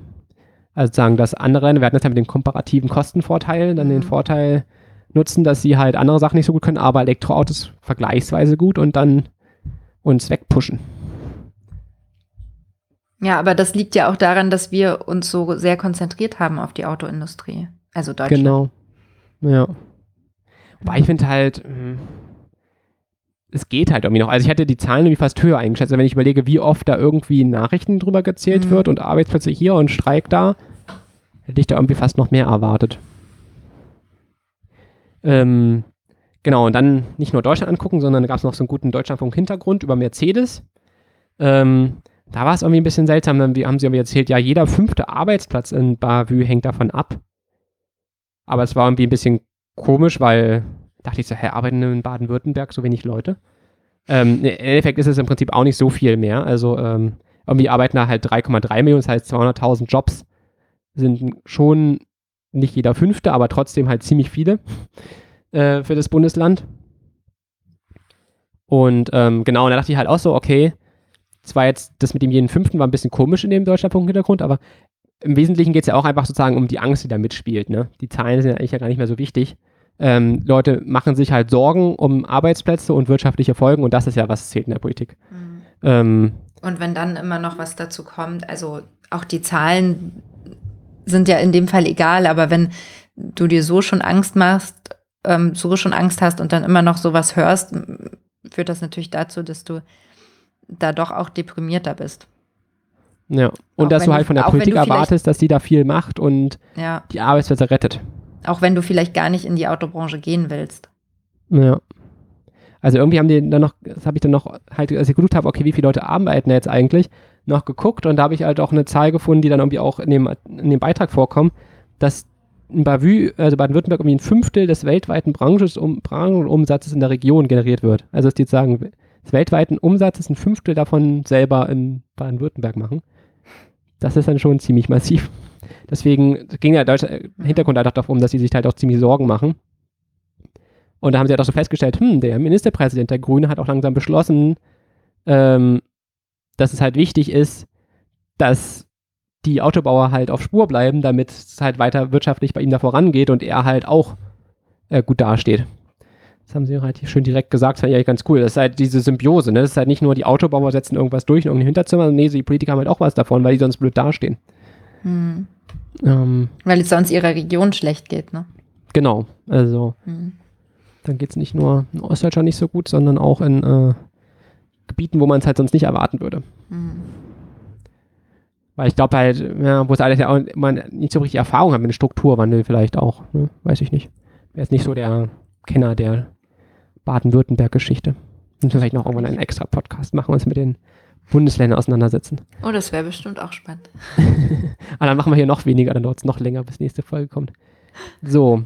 Also sagen, dass andere, wir hatten jetzt ja mit dem komparativen Kostenvorteil, dann den Mhm. Vorteil, nutzen, dass sie halt andere Sachen nicht so gut können, aber Elektroautos vergleichsweise gut und dann uns wegpushen. Ja, aber das liegt ja auch daran, dass wir uns so sehr konzentriert haben auf die Autoindustrie. Also Deutschland. Genau. Ja. Wobei ich finde halt, mh, es geht halt irgendwie noch. Also ich hätte die Zahlen irgendwie fast höher eingeschätzt. Also wenn ich überlege, wie oft da irgendwie Nachrichten drüber gezählt Mhm. wird und Arbeitsplätze hier und Streik da, hätte ich da irgendwie fast noch mehr erwartet. Ähm, genau, und dann nicht nur Deutschland angucken, sondern da gab es noch so einen guten Deutschlandfunk-Hintergrund über Mercedes. Ähm, da war es irgendwie ein bisschen seltsam. Dann haben sie irgendwie erzählt, ja, jeder fünfte Arbeitsplatz in Bavü hängt davon ab. Aber es war irgendwie ein bisschen komisch, weil dachte ich so, hä, arbeiten in Baden-Württemberg so wenig Leute? Ähm, Im Endeffekt ist es im Prinzip auch nicht so viel mehr. Also ähm, irgendwie arbeiten da halt 3,3 Millionen, das heißt 200.000 Jobs sind schon nicht jeder fünfte, aber trotzdem halt ziemlich viele äh, für das Bundesland. Und ähm, genau, und da dachte ich halt auch so, okay, zwar jetzt das mit dem jeden fünften war ein bisschen komisch in dem Deutschlandpunkt-Hintergrund, aber im Wesentlichen geht es ja auch einfach sozusagen um die Angst, die da mitspielt. Ne? Die Zahlen sind ja eigentlich ja gar nicht mehr so wichtig. Ähm, Leute machen sich halt Sorgen um Arbeitsplätze und wirtschaftliche Folgen und das ist ja, was zählt in der Politik. Mhm. Ähm, Und wenn dann immer noch was dazu kommt, also auch die Zahlen sind ja in dem Fall egal, aber wenn du dir so schon Angst machst, ähm, so schon Angst hast und dann immer noch sowas hörst, führt das natürlich dazu, dass du da doch auch deprimierter bist. ja. Und Auch dass du halt von der Politik erwartest, dass die da viel macht und Ja, die Arbeitsplätze rettet. auch wenn du vielleicht gar nicht in die Autobranche gehen willst. Ja. Also irgendwie haben die dann noch, das habe ich dann noch halt, als ich geguckt habe, okay, wie viele Leute arbeiten jetzt eigentlich, noch geguckt und da habe ich halt auch eine Zahl gefunden, die dann irgendwie auch in dem, in dem Beitrag vorkommt, dass in Bavü, also Baden-Württemberg, irgendwie ein Fünftel des weltweiten um, Branchenumsatzes in der Region generiert wird. Also dass die jetzt sagen, des weltweiten Umsatzes ein Fünftel davon selber in Baden-Württemberg machen. Das ist dann schon ziemlich massiv. Deswegen ging der deutsche Hintergrund halt auch darum, dass sie sich halt auch ziemlich Sorgen machen. Und da haben sie halt auch so festgestellt, hm, der Ministerpräsident der Grüne hat auch langsam beschlossen, ähm, dass es halt wichtig ist, dass die Autobauer halt auf Spur bleiben, damit es halt weiter wirtschaftlich bei ihm da vorangeht und er halt auch äh, gut dasteht. Das haben sie relativ schön direkt gesagt, das fand ich eigentlich ganz cool. Das ist halt diese Symbiose, ne? Das ist halt nicht nur die Autobauer setzen irgendwas durch in irgendein Hinterzimmer, sondern nee, die Politiker haben halt auch was davon, weil die sonst blöd dastehen. Hm. Ähm, Weil es sonst ihrer Region schlecht geht, ne? genau, also Hm. dann geht es nicht nur in Ostdeutschland nicht so gut, sondern auch in äh, Gebieten, wo man es halt sonst nicht erwarten würde. Hm. Weil ich glaube halt, ja, wo es alles ja auch man nicht so richtig Erfahrung hat mit dem Strukturwandel vielleicht auch, ne? weiß ich nicht. Wer ist nicht so der Kenner der Baden-Württemberg-Geschichte. Müssen wir vielleicht noch irgendwann einen extra Podcast machen und uns mit den Bundesländern auseinandersetzen. Oh, das wäre bestimmt auch spannend. Aber dann machen wir hier noch weniger, dann dauert es noch länger, bis die nächste Folge kommt. So,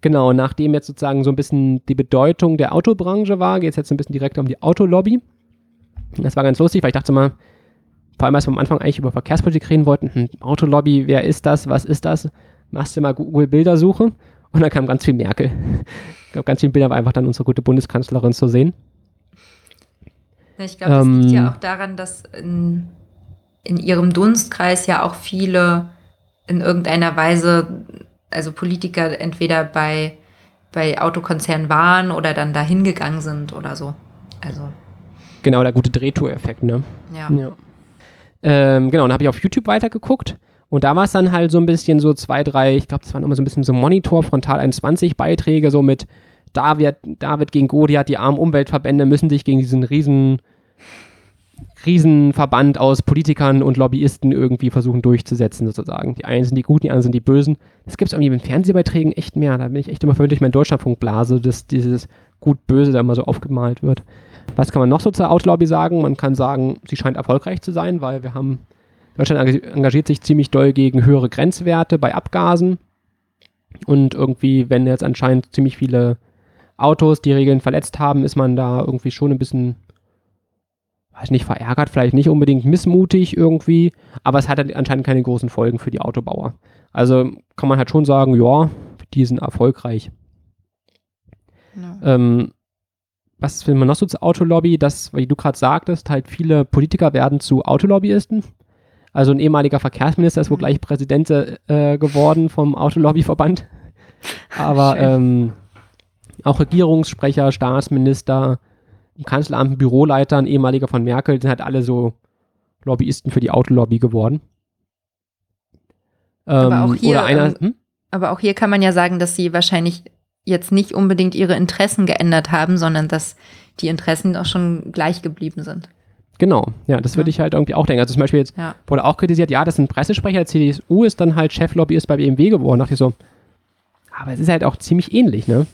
genau, nachdem jetzt sozusagen so ein bisschen die Bedeutung der Autobranche war, geht es jetzt ein bisschen direkt um die Autolobby. Das war ganz lustig, weil ich dachte mal, vor allem als wir am Anfang eigentlich über Verkehrspolitik reden wollten, hm, Autolobby, wer ist das, was ist das? Machst du mal Google-Bildersuche und dann kam ganz viel Merkel. Ich glaube, ganz viele Bilder war einfach dann unsere gute Bundeskanzlerin zu sehen. Ich glaube, das liegt Ähm, ja auch daran, dass in, in ihrem Dunstkreis ja auch viele in irgendeiner Weise, also Politiker entweder bei, bei Autokonzernen waren oder dann dahin gegangen sind oder so. Also, Genau, der gute Drehtour-Effekt, ne? ja. Ja. Ähm, genau, dann habe ich auf YouTube weitergeguckt und da war es dann halt so ein bisschen so zwei, drei, ich glaube, das waren immer so ein bisschen so Monitor, Frontal 21 Beiträge, so mit David, David gegen Goliath, die armen Umweltverbände müssen sich gegen diesen riesen, riesen Verband aus Politikern und Lobbyisten irgendwie versuchen durchzusetzen, sozusagen. Die einen sind die Guten, die anderen sind die Bösen. Das gibt es irgendwie in Fernsehbeiträgen echt mehr. Da bin ich echt immer verwirrt durch meinen Deutschlandfunkblase, dass dieses Gut-Böse da immer so aufgemalt wird. Was kann man noch so zur Autolobby sagen? Man kann sagen, sie scheint erfolgreich zu sein, weil wir haben, Deutschland enga- engagiert sich ziemlich doll gegen höhere Grenzwerte bei Abgasen. Und irgendwie, wenn jetzt anscheinend ziemlich viele Autos die Regeln verletzt haben, ist man da irgendwie schon ein bisschen, weiß nicht, verärgert, vielleicht nicht unbedingt missmutig irgendwie, aber es hat halt anscheinend keine großen Folgen für die Autobauer. Also kann man halt schon sagen, ja, die sind erfolgreich. Ja. Ähm, was findet man noch so zur Autolobby? Das, wie du gerade sagtest, halt viele Politiker werden zu Autolobbyisten. Also ein ehemaliger Verkehrsminister ist wohl Mhm. gleich Präsident äh, geworden vom Autolobbyverband. Aber ähm, auch Regierungssprecher, Staatsminister, im Kanzleramt, Büroleiter, ein ehemaliger von Merkel, sind halt alle so Lobbyisten für die Autolobby geworden. Aber auch Ähm, hier, einer, ähm, hm? Aber auch hier kann man ja sagen, dass sie wahrscheinlich jetzt nicht unbedingt ihre Interessen geändert haben, sondern dass die Interessen auch schon gleich geblieben sind. Genau, ja, das würde Ja. ich halt irgendwie auch denken. Also zum Beispiel jetzt Ja. wurde auch kritisiert, ja, das ist ein Pressesprecher, der CDU ist dann halt Cheflobbyist bei BMW geworden. Da dachte ich so, aber es ist halt auch ziemlich ähnlich, ne?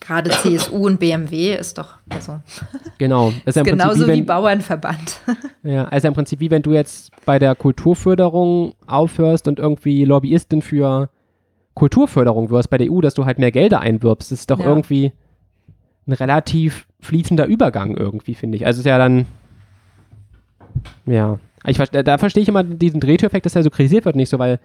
Gerade CSU und BMW ist doch also Genau. Das ist ja im genauso Prinzip wie, wie, wenn, Bauernverband. ja, also im Prinzip wie wenn du jetzt bei der Kulturförderung aufhörst und irgendwie Lobbyistin für Kulturförderung wirst bei der EU, dass du halt mehr Gelder einwirbst. Das ist doch Ja. irgendwie ein relativ fließender Übergang irgendwie, finde ich. Also es ist ja dann, ja, ich, da, verstehe ich immer diesen Drehtüreffekt, dass er so kritisiert wird, nicht so, weil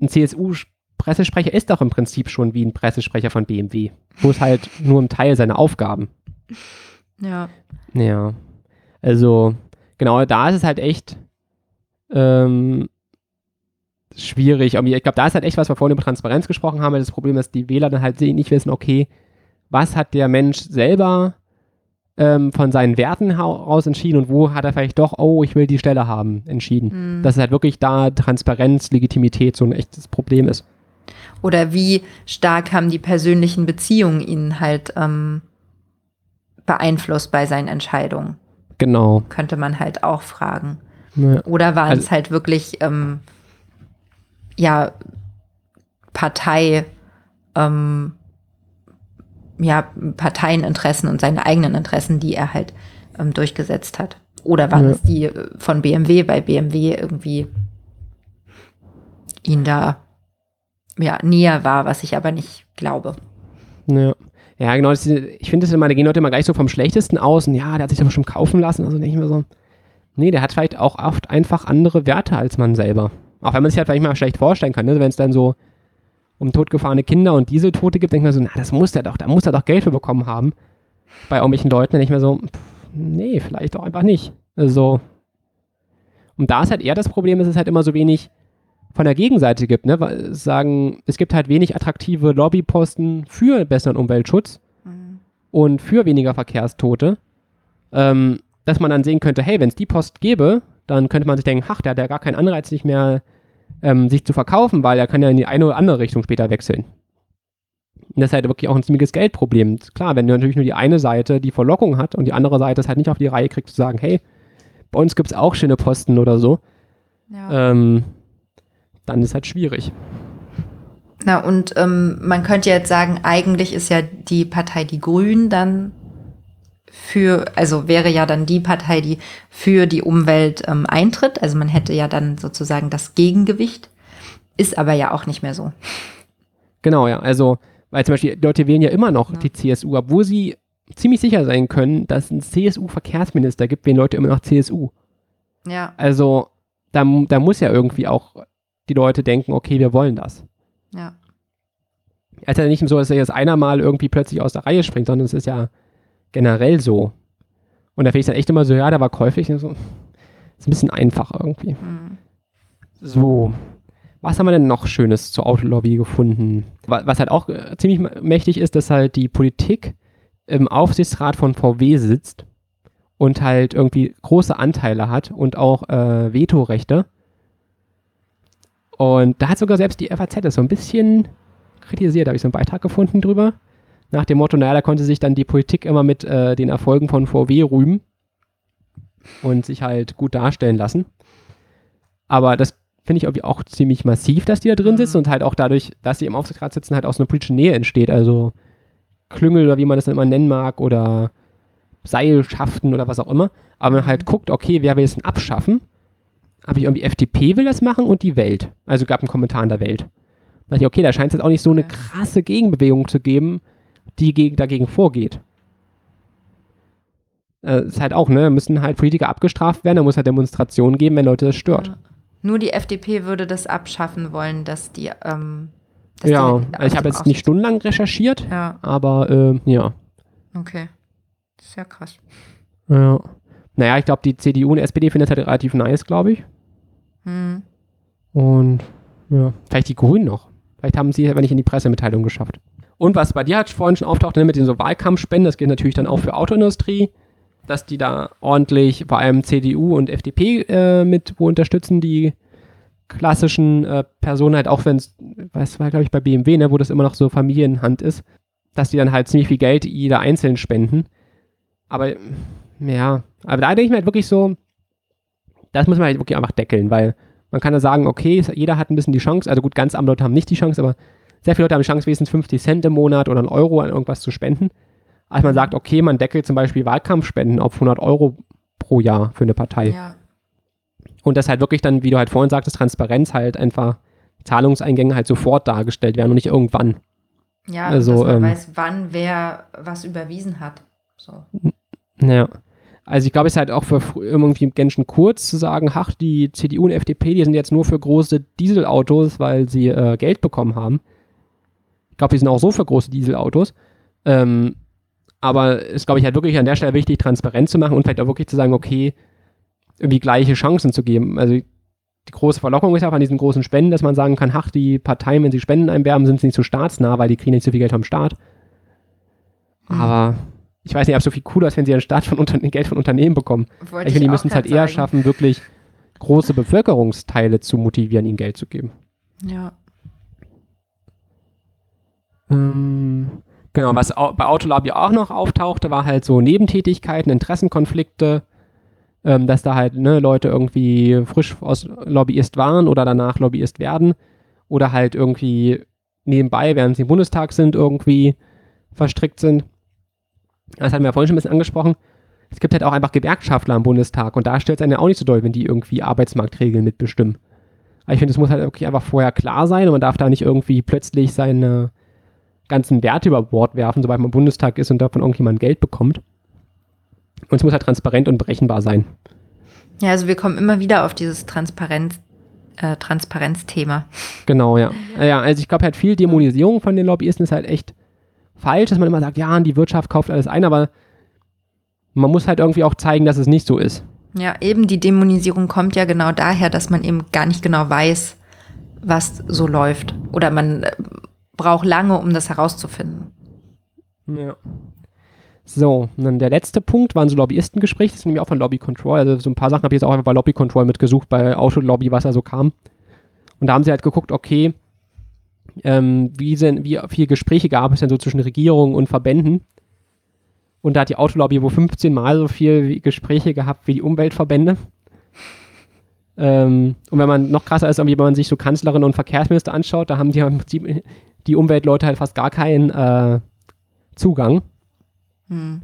ein CSU-Pressesprecher ist doch im Prinzip schon wie ein Pressesprecher von BMW. Bloß halt nur ein Teil seiner Aufgaben. Ja. Ja. Also, genau, da ist es halt echt ähm, schwierig. Ich glaube, da ist halt echt, was wir vorhin über Transparenz gesprochen haben, das Problem, dass die Wähler dann halt nicht wissen, okay, was hat der Mensch selber ähm, von seinen Werten heraus entschieden und wo hat er vielleicht doch, oh, ich will die Stelle haben, entschieden. Hm. Dass es halt wirklich da Transparenz, Legitimität so ein echtes Problem ist. Oder wie stark haben die persönlichen Beziehungen ihn halt ähm, beeinflusst bei seinen Entscheidungen? Genau. Könnte man halt auch fragen. Ja. Oder waren Also- es halt wirklich, ähm, ja, Partei, ähm, ja, Parteieninteressen und seine eigenen Interessen, die er halt ähm, durchgesetzt hat? Oder waren Ja. es die äh, von BMW, bei BMW irgendwie ihn da ja, näher war, was ich aber nicht glaube. Ja. Ja, genau. Das, ich finde es immer, da gehen Leute immer gleich so vom Schlechtesten aus und ja, der hat sich das bestimmt kaufen lassen. Also denke ich mir so, nee, der hat vielleicht auch oft einfach andere Werte als man selber. Auch wenn man sich halt vielleicht mal schlecht vorstellen kann, ne? wenn es dann so um totgefahrene Kinder und Dieseltote gibt, denkt man so, na, das muss der doch, da muss er doch Geld für bekommen haben. Bei irgendwelchen Leuten, dann denke ich mir so, pff, nee, vielleicht auch einfach nicht. Also, und da ist halt eher das Problem, dass es halt immer so wenig von der Gegenseite gibt, ne? Weil es sagen, es gibt halt wenig attraktive Lobbyposten für besseren Umweltschutz und für weniger Verkehrstote, ähm, dass man dann sehen könnte, hey, wenn es die Post gäbe, dann könnte man sich denken, ach, der hat ja gar keinen Anreiz, nicht mehr ähm, sich zu verkaufen, weil er kann ja in die eine oder andere Richtung später wechseln. Und das ist halt wirklich auch ein ziemliches Geldproblem. Klar, wenn du natürlich nur die eine Seite die Verlockung hat und die andere Seite es halt nicht auf die Reihe kriegt, zu sagen, hey, bei uns gibt es auch schöne Posten oder so, Ja. ähm, dann ist halt schwierig. Na, und ähm, man könnte jetzt sagen, eigentlich ist ja die Partei Die Grünen dann für, also wäre ja dann die Partei, die für die Umwelt ähm, eintritt. Also man hätte ja dann sozusagen das Gegengewicht. Ist aber ja auch nicht mehr so. Genau, ja. Also, weil zum Beispiel Leute wählen ja immer noch Ja. die CSU, obwohl sie ziemlich sicher sein können, dass es einen CSU-Verkehrsminister gibt, wählen Leute immer noch CSU. Ja, Also, da, da muss ja irgendwie auch die Leute denken, okay, wir wollen das. ja. Es ist ja nicht so, dass er jetzt einer mal irgendwie plötzlich aus der Reihe springt, sondern es ist ja generell so. Und da finde ich dann echt immer so, ja, der war käuflich so. Ist ein bisschen einfach irgendwie. Hm. So. Was haben wir denn noch Schönes zur Autolobby gefunden? Wa- Was halt auch äh, ziemlich mächtig ist, dass halt die Politik im Aufsichtsrat von VW sitzt und halt irgendwie große Anteile hat und auch äh, Vetorechte. Und da hat sogar selbst die FAZ das so ein bisschen kritisiert, da habe ich so einen Beitrag gefunden drüber. Nach dem Motto, naja, da konnte sich dann die Politik immer mit äh, den Erfolgen von VW rühmen und sich halt gut darstellen lassen. Aber das finde ich irgendwie auch ziemlich massiv, dass die da drin Mhm. sitzen und halt auch dadurch, dass sie im Aufsichtsrat sitzen, halt aus einer politischen Nähe entsteht. Also Klüngel oder wie man das dann immer nennen mag oder Seilschaften oder was auch immer. Aber man Mhm. halt guckt, okay, wer will es denn abschaffen? Habe ich irgendwie FDP will das machen und die Welt. Also gab einen Kommentar in der Welt. Da dachte ich, okay, da scheint es jetzt auch nicht so eine krasse Gegenbewegung zu geben, die gegen, dagegen vorgeht. Äh, ist halt auch, ne, müssen halt Politiker abgestraft werden, da muss halt Demonstrationen geben, wenn Leute das stört. Ja. Nur die FDP würde das abschaffen wollen, dass die. Ähm, dass Ja, die ich habe jetzt nicht stundenlang recherchiert, Ja, aber äh, ja. okay. Sehr krass. ja. Naja, ich glaube, die CDU und SPD finden das halt relativ nice, glaube ich. Hm. Und ja, vielleicht die Grünen noch. Vielleicht haben sie es aber nicht in die Pressemitteilung geschafft. Und was bei dir halt vorhin schon auftauchte ne, mit den so Wahlkampfspenden, das gilt natürlich dann auch für Autoindustrie, dass die da ordentlich vor allem CDU und FDP äh, mit wo unterstützen, die klassischen äh, Personen halt, auch wenn es, was war glaube ich bei BMW, ne, wo das immer noch so Familienhand ist, dass die dann halt ziemlich viel Geld jeder einzeln spenden. Aber ja, aber da denke ich mir halt wirklich so, das muss man halt wirklich einfach deckeln, weil man kann ja sagen, okay, jeder hat ein bisschen die Chance, also gut, ganz arme Leute haben nicht die Chance, aber sehr viele Leute haben die Chance, wenigstens 50 Cent im Monat oder einen Euro an irgendwas zu spenden. Als man sagt, okay, man deckelt zum Beispiel Wahlkampfspenden auf 100 Euro pro Jahr für eine Partei. Ja. Und das halt wirklich dann, wie du halt vorhin sagtest, Transparenz halt einfach Zahlungseingänge halt sofort dargestellt werden und nicht irgendwann. Ja, Also, dass man ähm, weiß, wann wer was überwiesen hat. So. Naja. Also ich glaube, es ist halt auch für irgendwie Menschen kurz zu sagen, ach, die CDU und FDP, die sind jetzt nur für große Dieselautos, weil sie äh, Geld bekommen haben. Ich glaube, die sind auch so für große Dieselautos. Ähm, aber es ist, glaube ich, halt wirklich an der Stelle wichtig, transparent zu machen und vielleicht auch wirklich zu sagen, okay, irgendwie gleiche Chancen zu geben. Also die große Verlockung ist ja auch an diesen großen Spenden, dass man sagen kann, ach, die Parteien, wenn sie Spenden einwerben, sind sie nicht so staatsnah, weil die kriegen nicht so viel Geld vom Staat. Hm. Aber ich weiß nicht, ob es so viel cooler ist, wenn sie einen Staat von Unter Geld von Unternehmen bekommen. Wollte Ich finde, die müssen es halt eher sagen. schaffen, wirklich große Bevölkerungsteile zu motivieren, ihnen Geld zu geben. Ja. Ähm, genau, was bei Autolobby auch noch auftauchte, war halt so Nebentätigkeiten, Interessenkonflikte, ähm, dass da halt ne, Leute irgendwie frisch aus Lobbyist waren oder danach Lobbyist werden oder halt irgendwie nebenbei, während sie im Bundestag sind, irgendwie verstrickt sind. Das hatten wir ja vorhin schon ein bisschen angesprochen. Es gibt halt auch einfach Gewerkschaftler im Bundestag und da stellt es einen ja auch nicht so doll, wenn die irgendwie Arbeitsmarktregeln mitbestimmen. Aber ich finde, es muss halt wirklich einfach vorher klar sein und man darf da nicht irgendwie plötzlich seine ganzen Werte über Bord werfen, sobald man Bundestag ist und davon irgendjemand Geld bekommt. Und es muss halt transparent und berechenbar sein. Ja, also wir kommen immer wieder auf dieses Transparenz, äh, Transparenzthema. Genau, ja. Ja, also ich glaube halt viel Dämonisierung von den Lobbyisten ist halt echt falsch, dass man immer sagt, ja, die Wirtschaft kauft alles ein, aber man muss halt irgendwie auch zeigen, dass es nicht so ist. Ja, eben die Dämonisierung kommt ja genau daher, dass man eben gar nicht genau weiß, was so läuft. Oder man braucht lange, um das herauszufinden. Ja. So, und dann der letzte Punkt waren so Lobbyistengespräche, das ist nämlich auch von Lobby Control, also so ein paar Sachen habe ich jetzt auch einfach bei Lobby Control mitgesucht, bei Autolobby, was da so kam. Und da haben sie halt geguckt, okay, ähm, wie, sind, wie viele Gespräche gab es denn so zwischen Regierungen und Verbänden? Und da hat die Autolobby wohl 15 Mal so viel Gespräche gehabt wie die Umweltverbände. Ähm, und wenn man noch krasser ist, wenn man sich so Kanzlerin und Verkehrsminister anschaut, da haben die, im Prinzip die Umweltleute halt fast gar keinen äh, Zugang. Hm.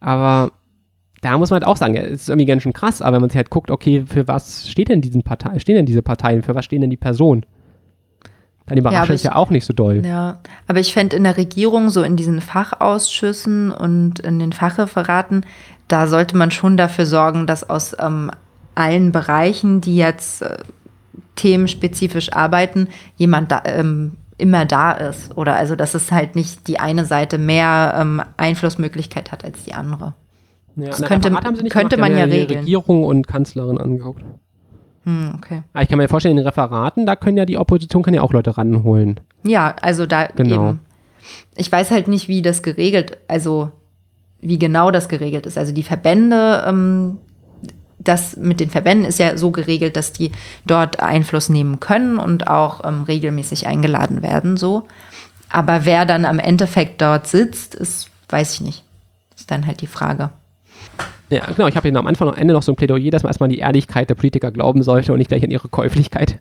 Aber da muss man halt auch sagen, ja, es ist irgendwie ganz schön krass, aber wenn man sich halt guckt, okay, für was steht denn diesen Partei, stehen denn diese Parteien, für was stehen denn die Personen? Dann überrascht aber es ja auch nicht so doll. Ja, aber ich fände in der Regierung, so in diesen Fachausschüssen und in den Fachreferaten, da sollte man schon dafür sorgen, dass aus ähm, allen Bereichen, die jetzt äh, themenspezifisch arbeiten, jemand da, ähm, immer da ist. Oder also, dass es halt nicht die eine Seite mehr ähm, Einflussmöglichkeit hat als die andere. Ja, das könnte- könnte gemacht, man ja die regeln. Regierung und Kanzlerin angeguckt. Hm, okay. Aber ich kann mir vorstellen, in den Referaten, da können ja die Opposition kann ja auch Leute ranholen. Ja, also da Genau. eben. Ich weiß halt nicht, wie das geregelt, also wie genau das geregelt ist. Also die Verbände, ähm, das mit den Verbänden ist ja so geregelt, dass die dort Einfluss nehmen können und auch ähm, regelmäßig eingeladen werden, so. Aber wer dann am Endeffekt dort sitzt, ist, weiß ich nicht. Ist dann halt die Frage. Ja, genau, ich habe am Anfang und Ende noch so ein Plädoyer, dass man erstmal an die Ehrlichkeit der Politiker glauben sollte und nicht gleich an ihre Käuflichkeit.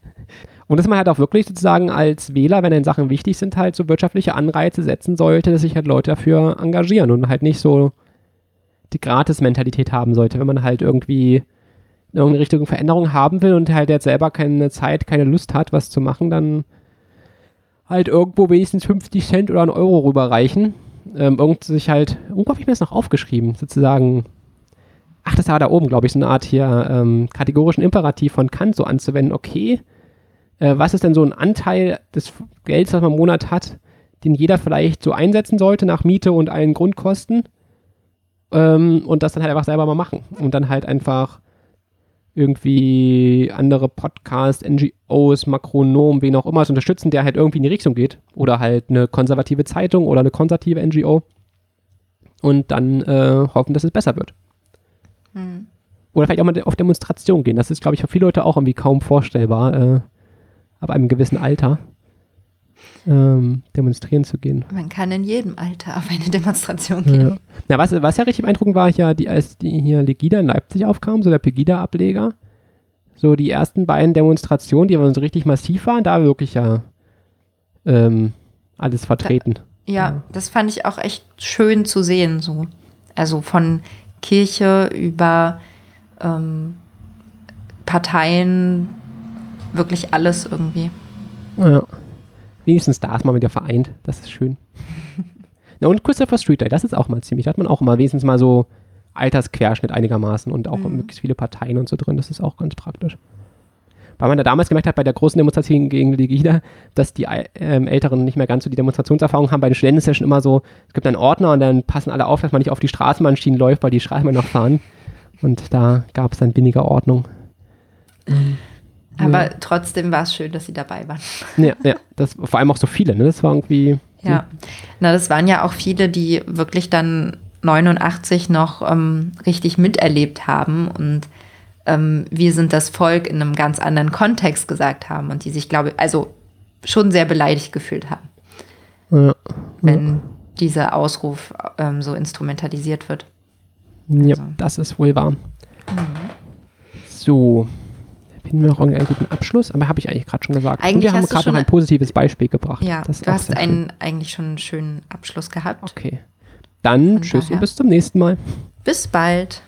Und dass man halt auch wirklich sozusagen als Wähler, wenn dann Sachen wichtig sind, halt so wirtschaftliche Anreize setzen sollte, dass sich halt Leute dafür engagieren und halt nicht so die Gratis-Mentalität haben sollte, wenn man halt irgendwie in irgendeine Richtung Veränderung haben will und halt jetzt selber keine Zeit, keine Lust hat, was zu machen, dann halt irgendwo wenigstens 50 Cent oder einen Euro rüberreichen. Ähm, irgend sich halt, irgendwo habe ich mir das noch aufgeschrieben, sozusagen ach, das war da oben, glaube ich, so eine Art hier ähm, kategorischen Imperativ von Kant so anzuwenden. Okay, äh, was ist denn so ein Anteil des Gelds, was man im Monat hat, den jeder vielleicht so einsetzen sollte nach Miete und allen Grundkosten? Ähm, und das dann halt einfach selber mal machen. Und dann halt einfach irgendwie andere Podcasts, NGOs, Makronomen, wen auch immer zu unterstützen, der halt irgendwie in die Richtung geht. Oder halt eine konservative Zeitung oder eine konservative NGO. Und dann äh, hoffen, dass es besser wird. Hm. Oder vielleicht auch mal auf Demonstration gehen. Das ist, glaube ich, für viele Leute auch irgendwie kaum vorstellbar, äh, ab einem gewissen Alter ähm, demonstrieren zu gehen. Man kann in jedem Alter auf eine Demonstration gehen. Ja. Na, was, was ja richtig beeindruckend war, ja, die, als die hier Legida in Leipzig aufkam, so der Pegida-Ableger, so die ersten beiden Demonstrationen, die aber so richtig massiv waren, da wirklich ja ähm, alles vertreten. Ja, Ja. das fand ich auch echt schön zu sehen. So. Also von Kirche über ähm, Parteien, wirklich alles irgendwie. Ja. Wenigstens da ist man wieder vereint. Das ist schön. Na, und Christopher Street Day, das ist auch mal ziemlich. Da hat man auch mal wenigstens mal so Altersquerschnitt einigermaßen und auch Mhm. möglichst viele Parteien und so drin. Das ist auch ganz praktisch. Weil man da damals gemerkt hat, bei der großen Demonstration gegen Legida, dass die ähm, Älteren nicht mehr ganz so die Demonstrationserfahrung haben. Bei den Studenten ist ja schon immer so, es gibt einen Ordner und dann passen alle auf, dass man nicht auf die Straßenbahnschienen läuft, weil die Straßenbahn noch fahren. Und da gab es dann weniger Ordnung. Aber Ja. trotzdem war es schön, dass sie dabei waren. Ja, ja, das, vor allem auch so viele, ne? Das war irgendwie. Ja. Na, das waren ja auch viele, die wirklich dann 89 noch ähm, richtig miterlebt haben und ähm, wir sind das Volk in einem ganz anderen Kontext gesagt haben und die sich, glaube ich, also schon sehr beleidigt gefühlt haben, Ja, wenn dieser Ausruf ähm, so instrumentalisiert wird. ja Also. das ist wohl wahr. So. Finden wir noch einen guten Abschluss, aber habe ich eigentlich gerade schon gesagt. Und Eigentlich wir haben gerade noch ein positives Beispiel gebracht. Ja, Das du hast schön. einen, eigentlich schon einen schönen Abschluss gehabt. Okay. Dann Von tschüss daher. und bis zum nächsten Mal. Bis bald.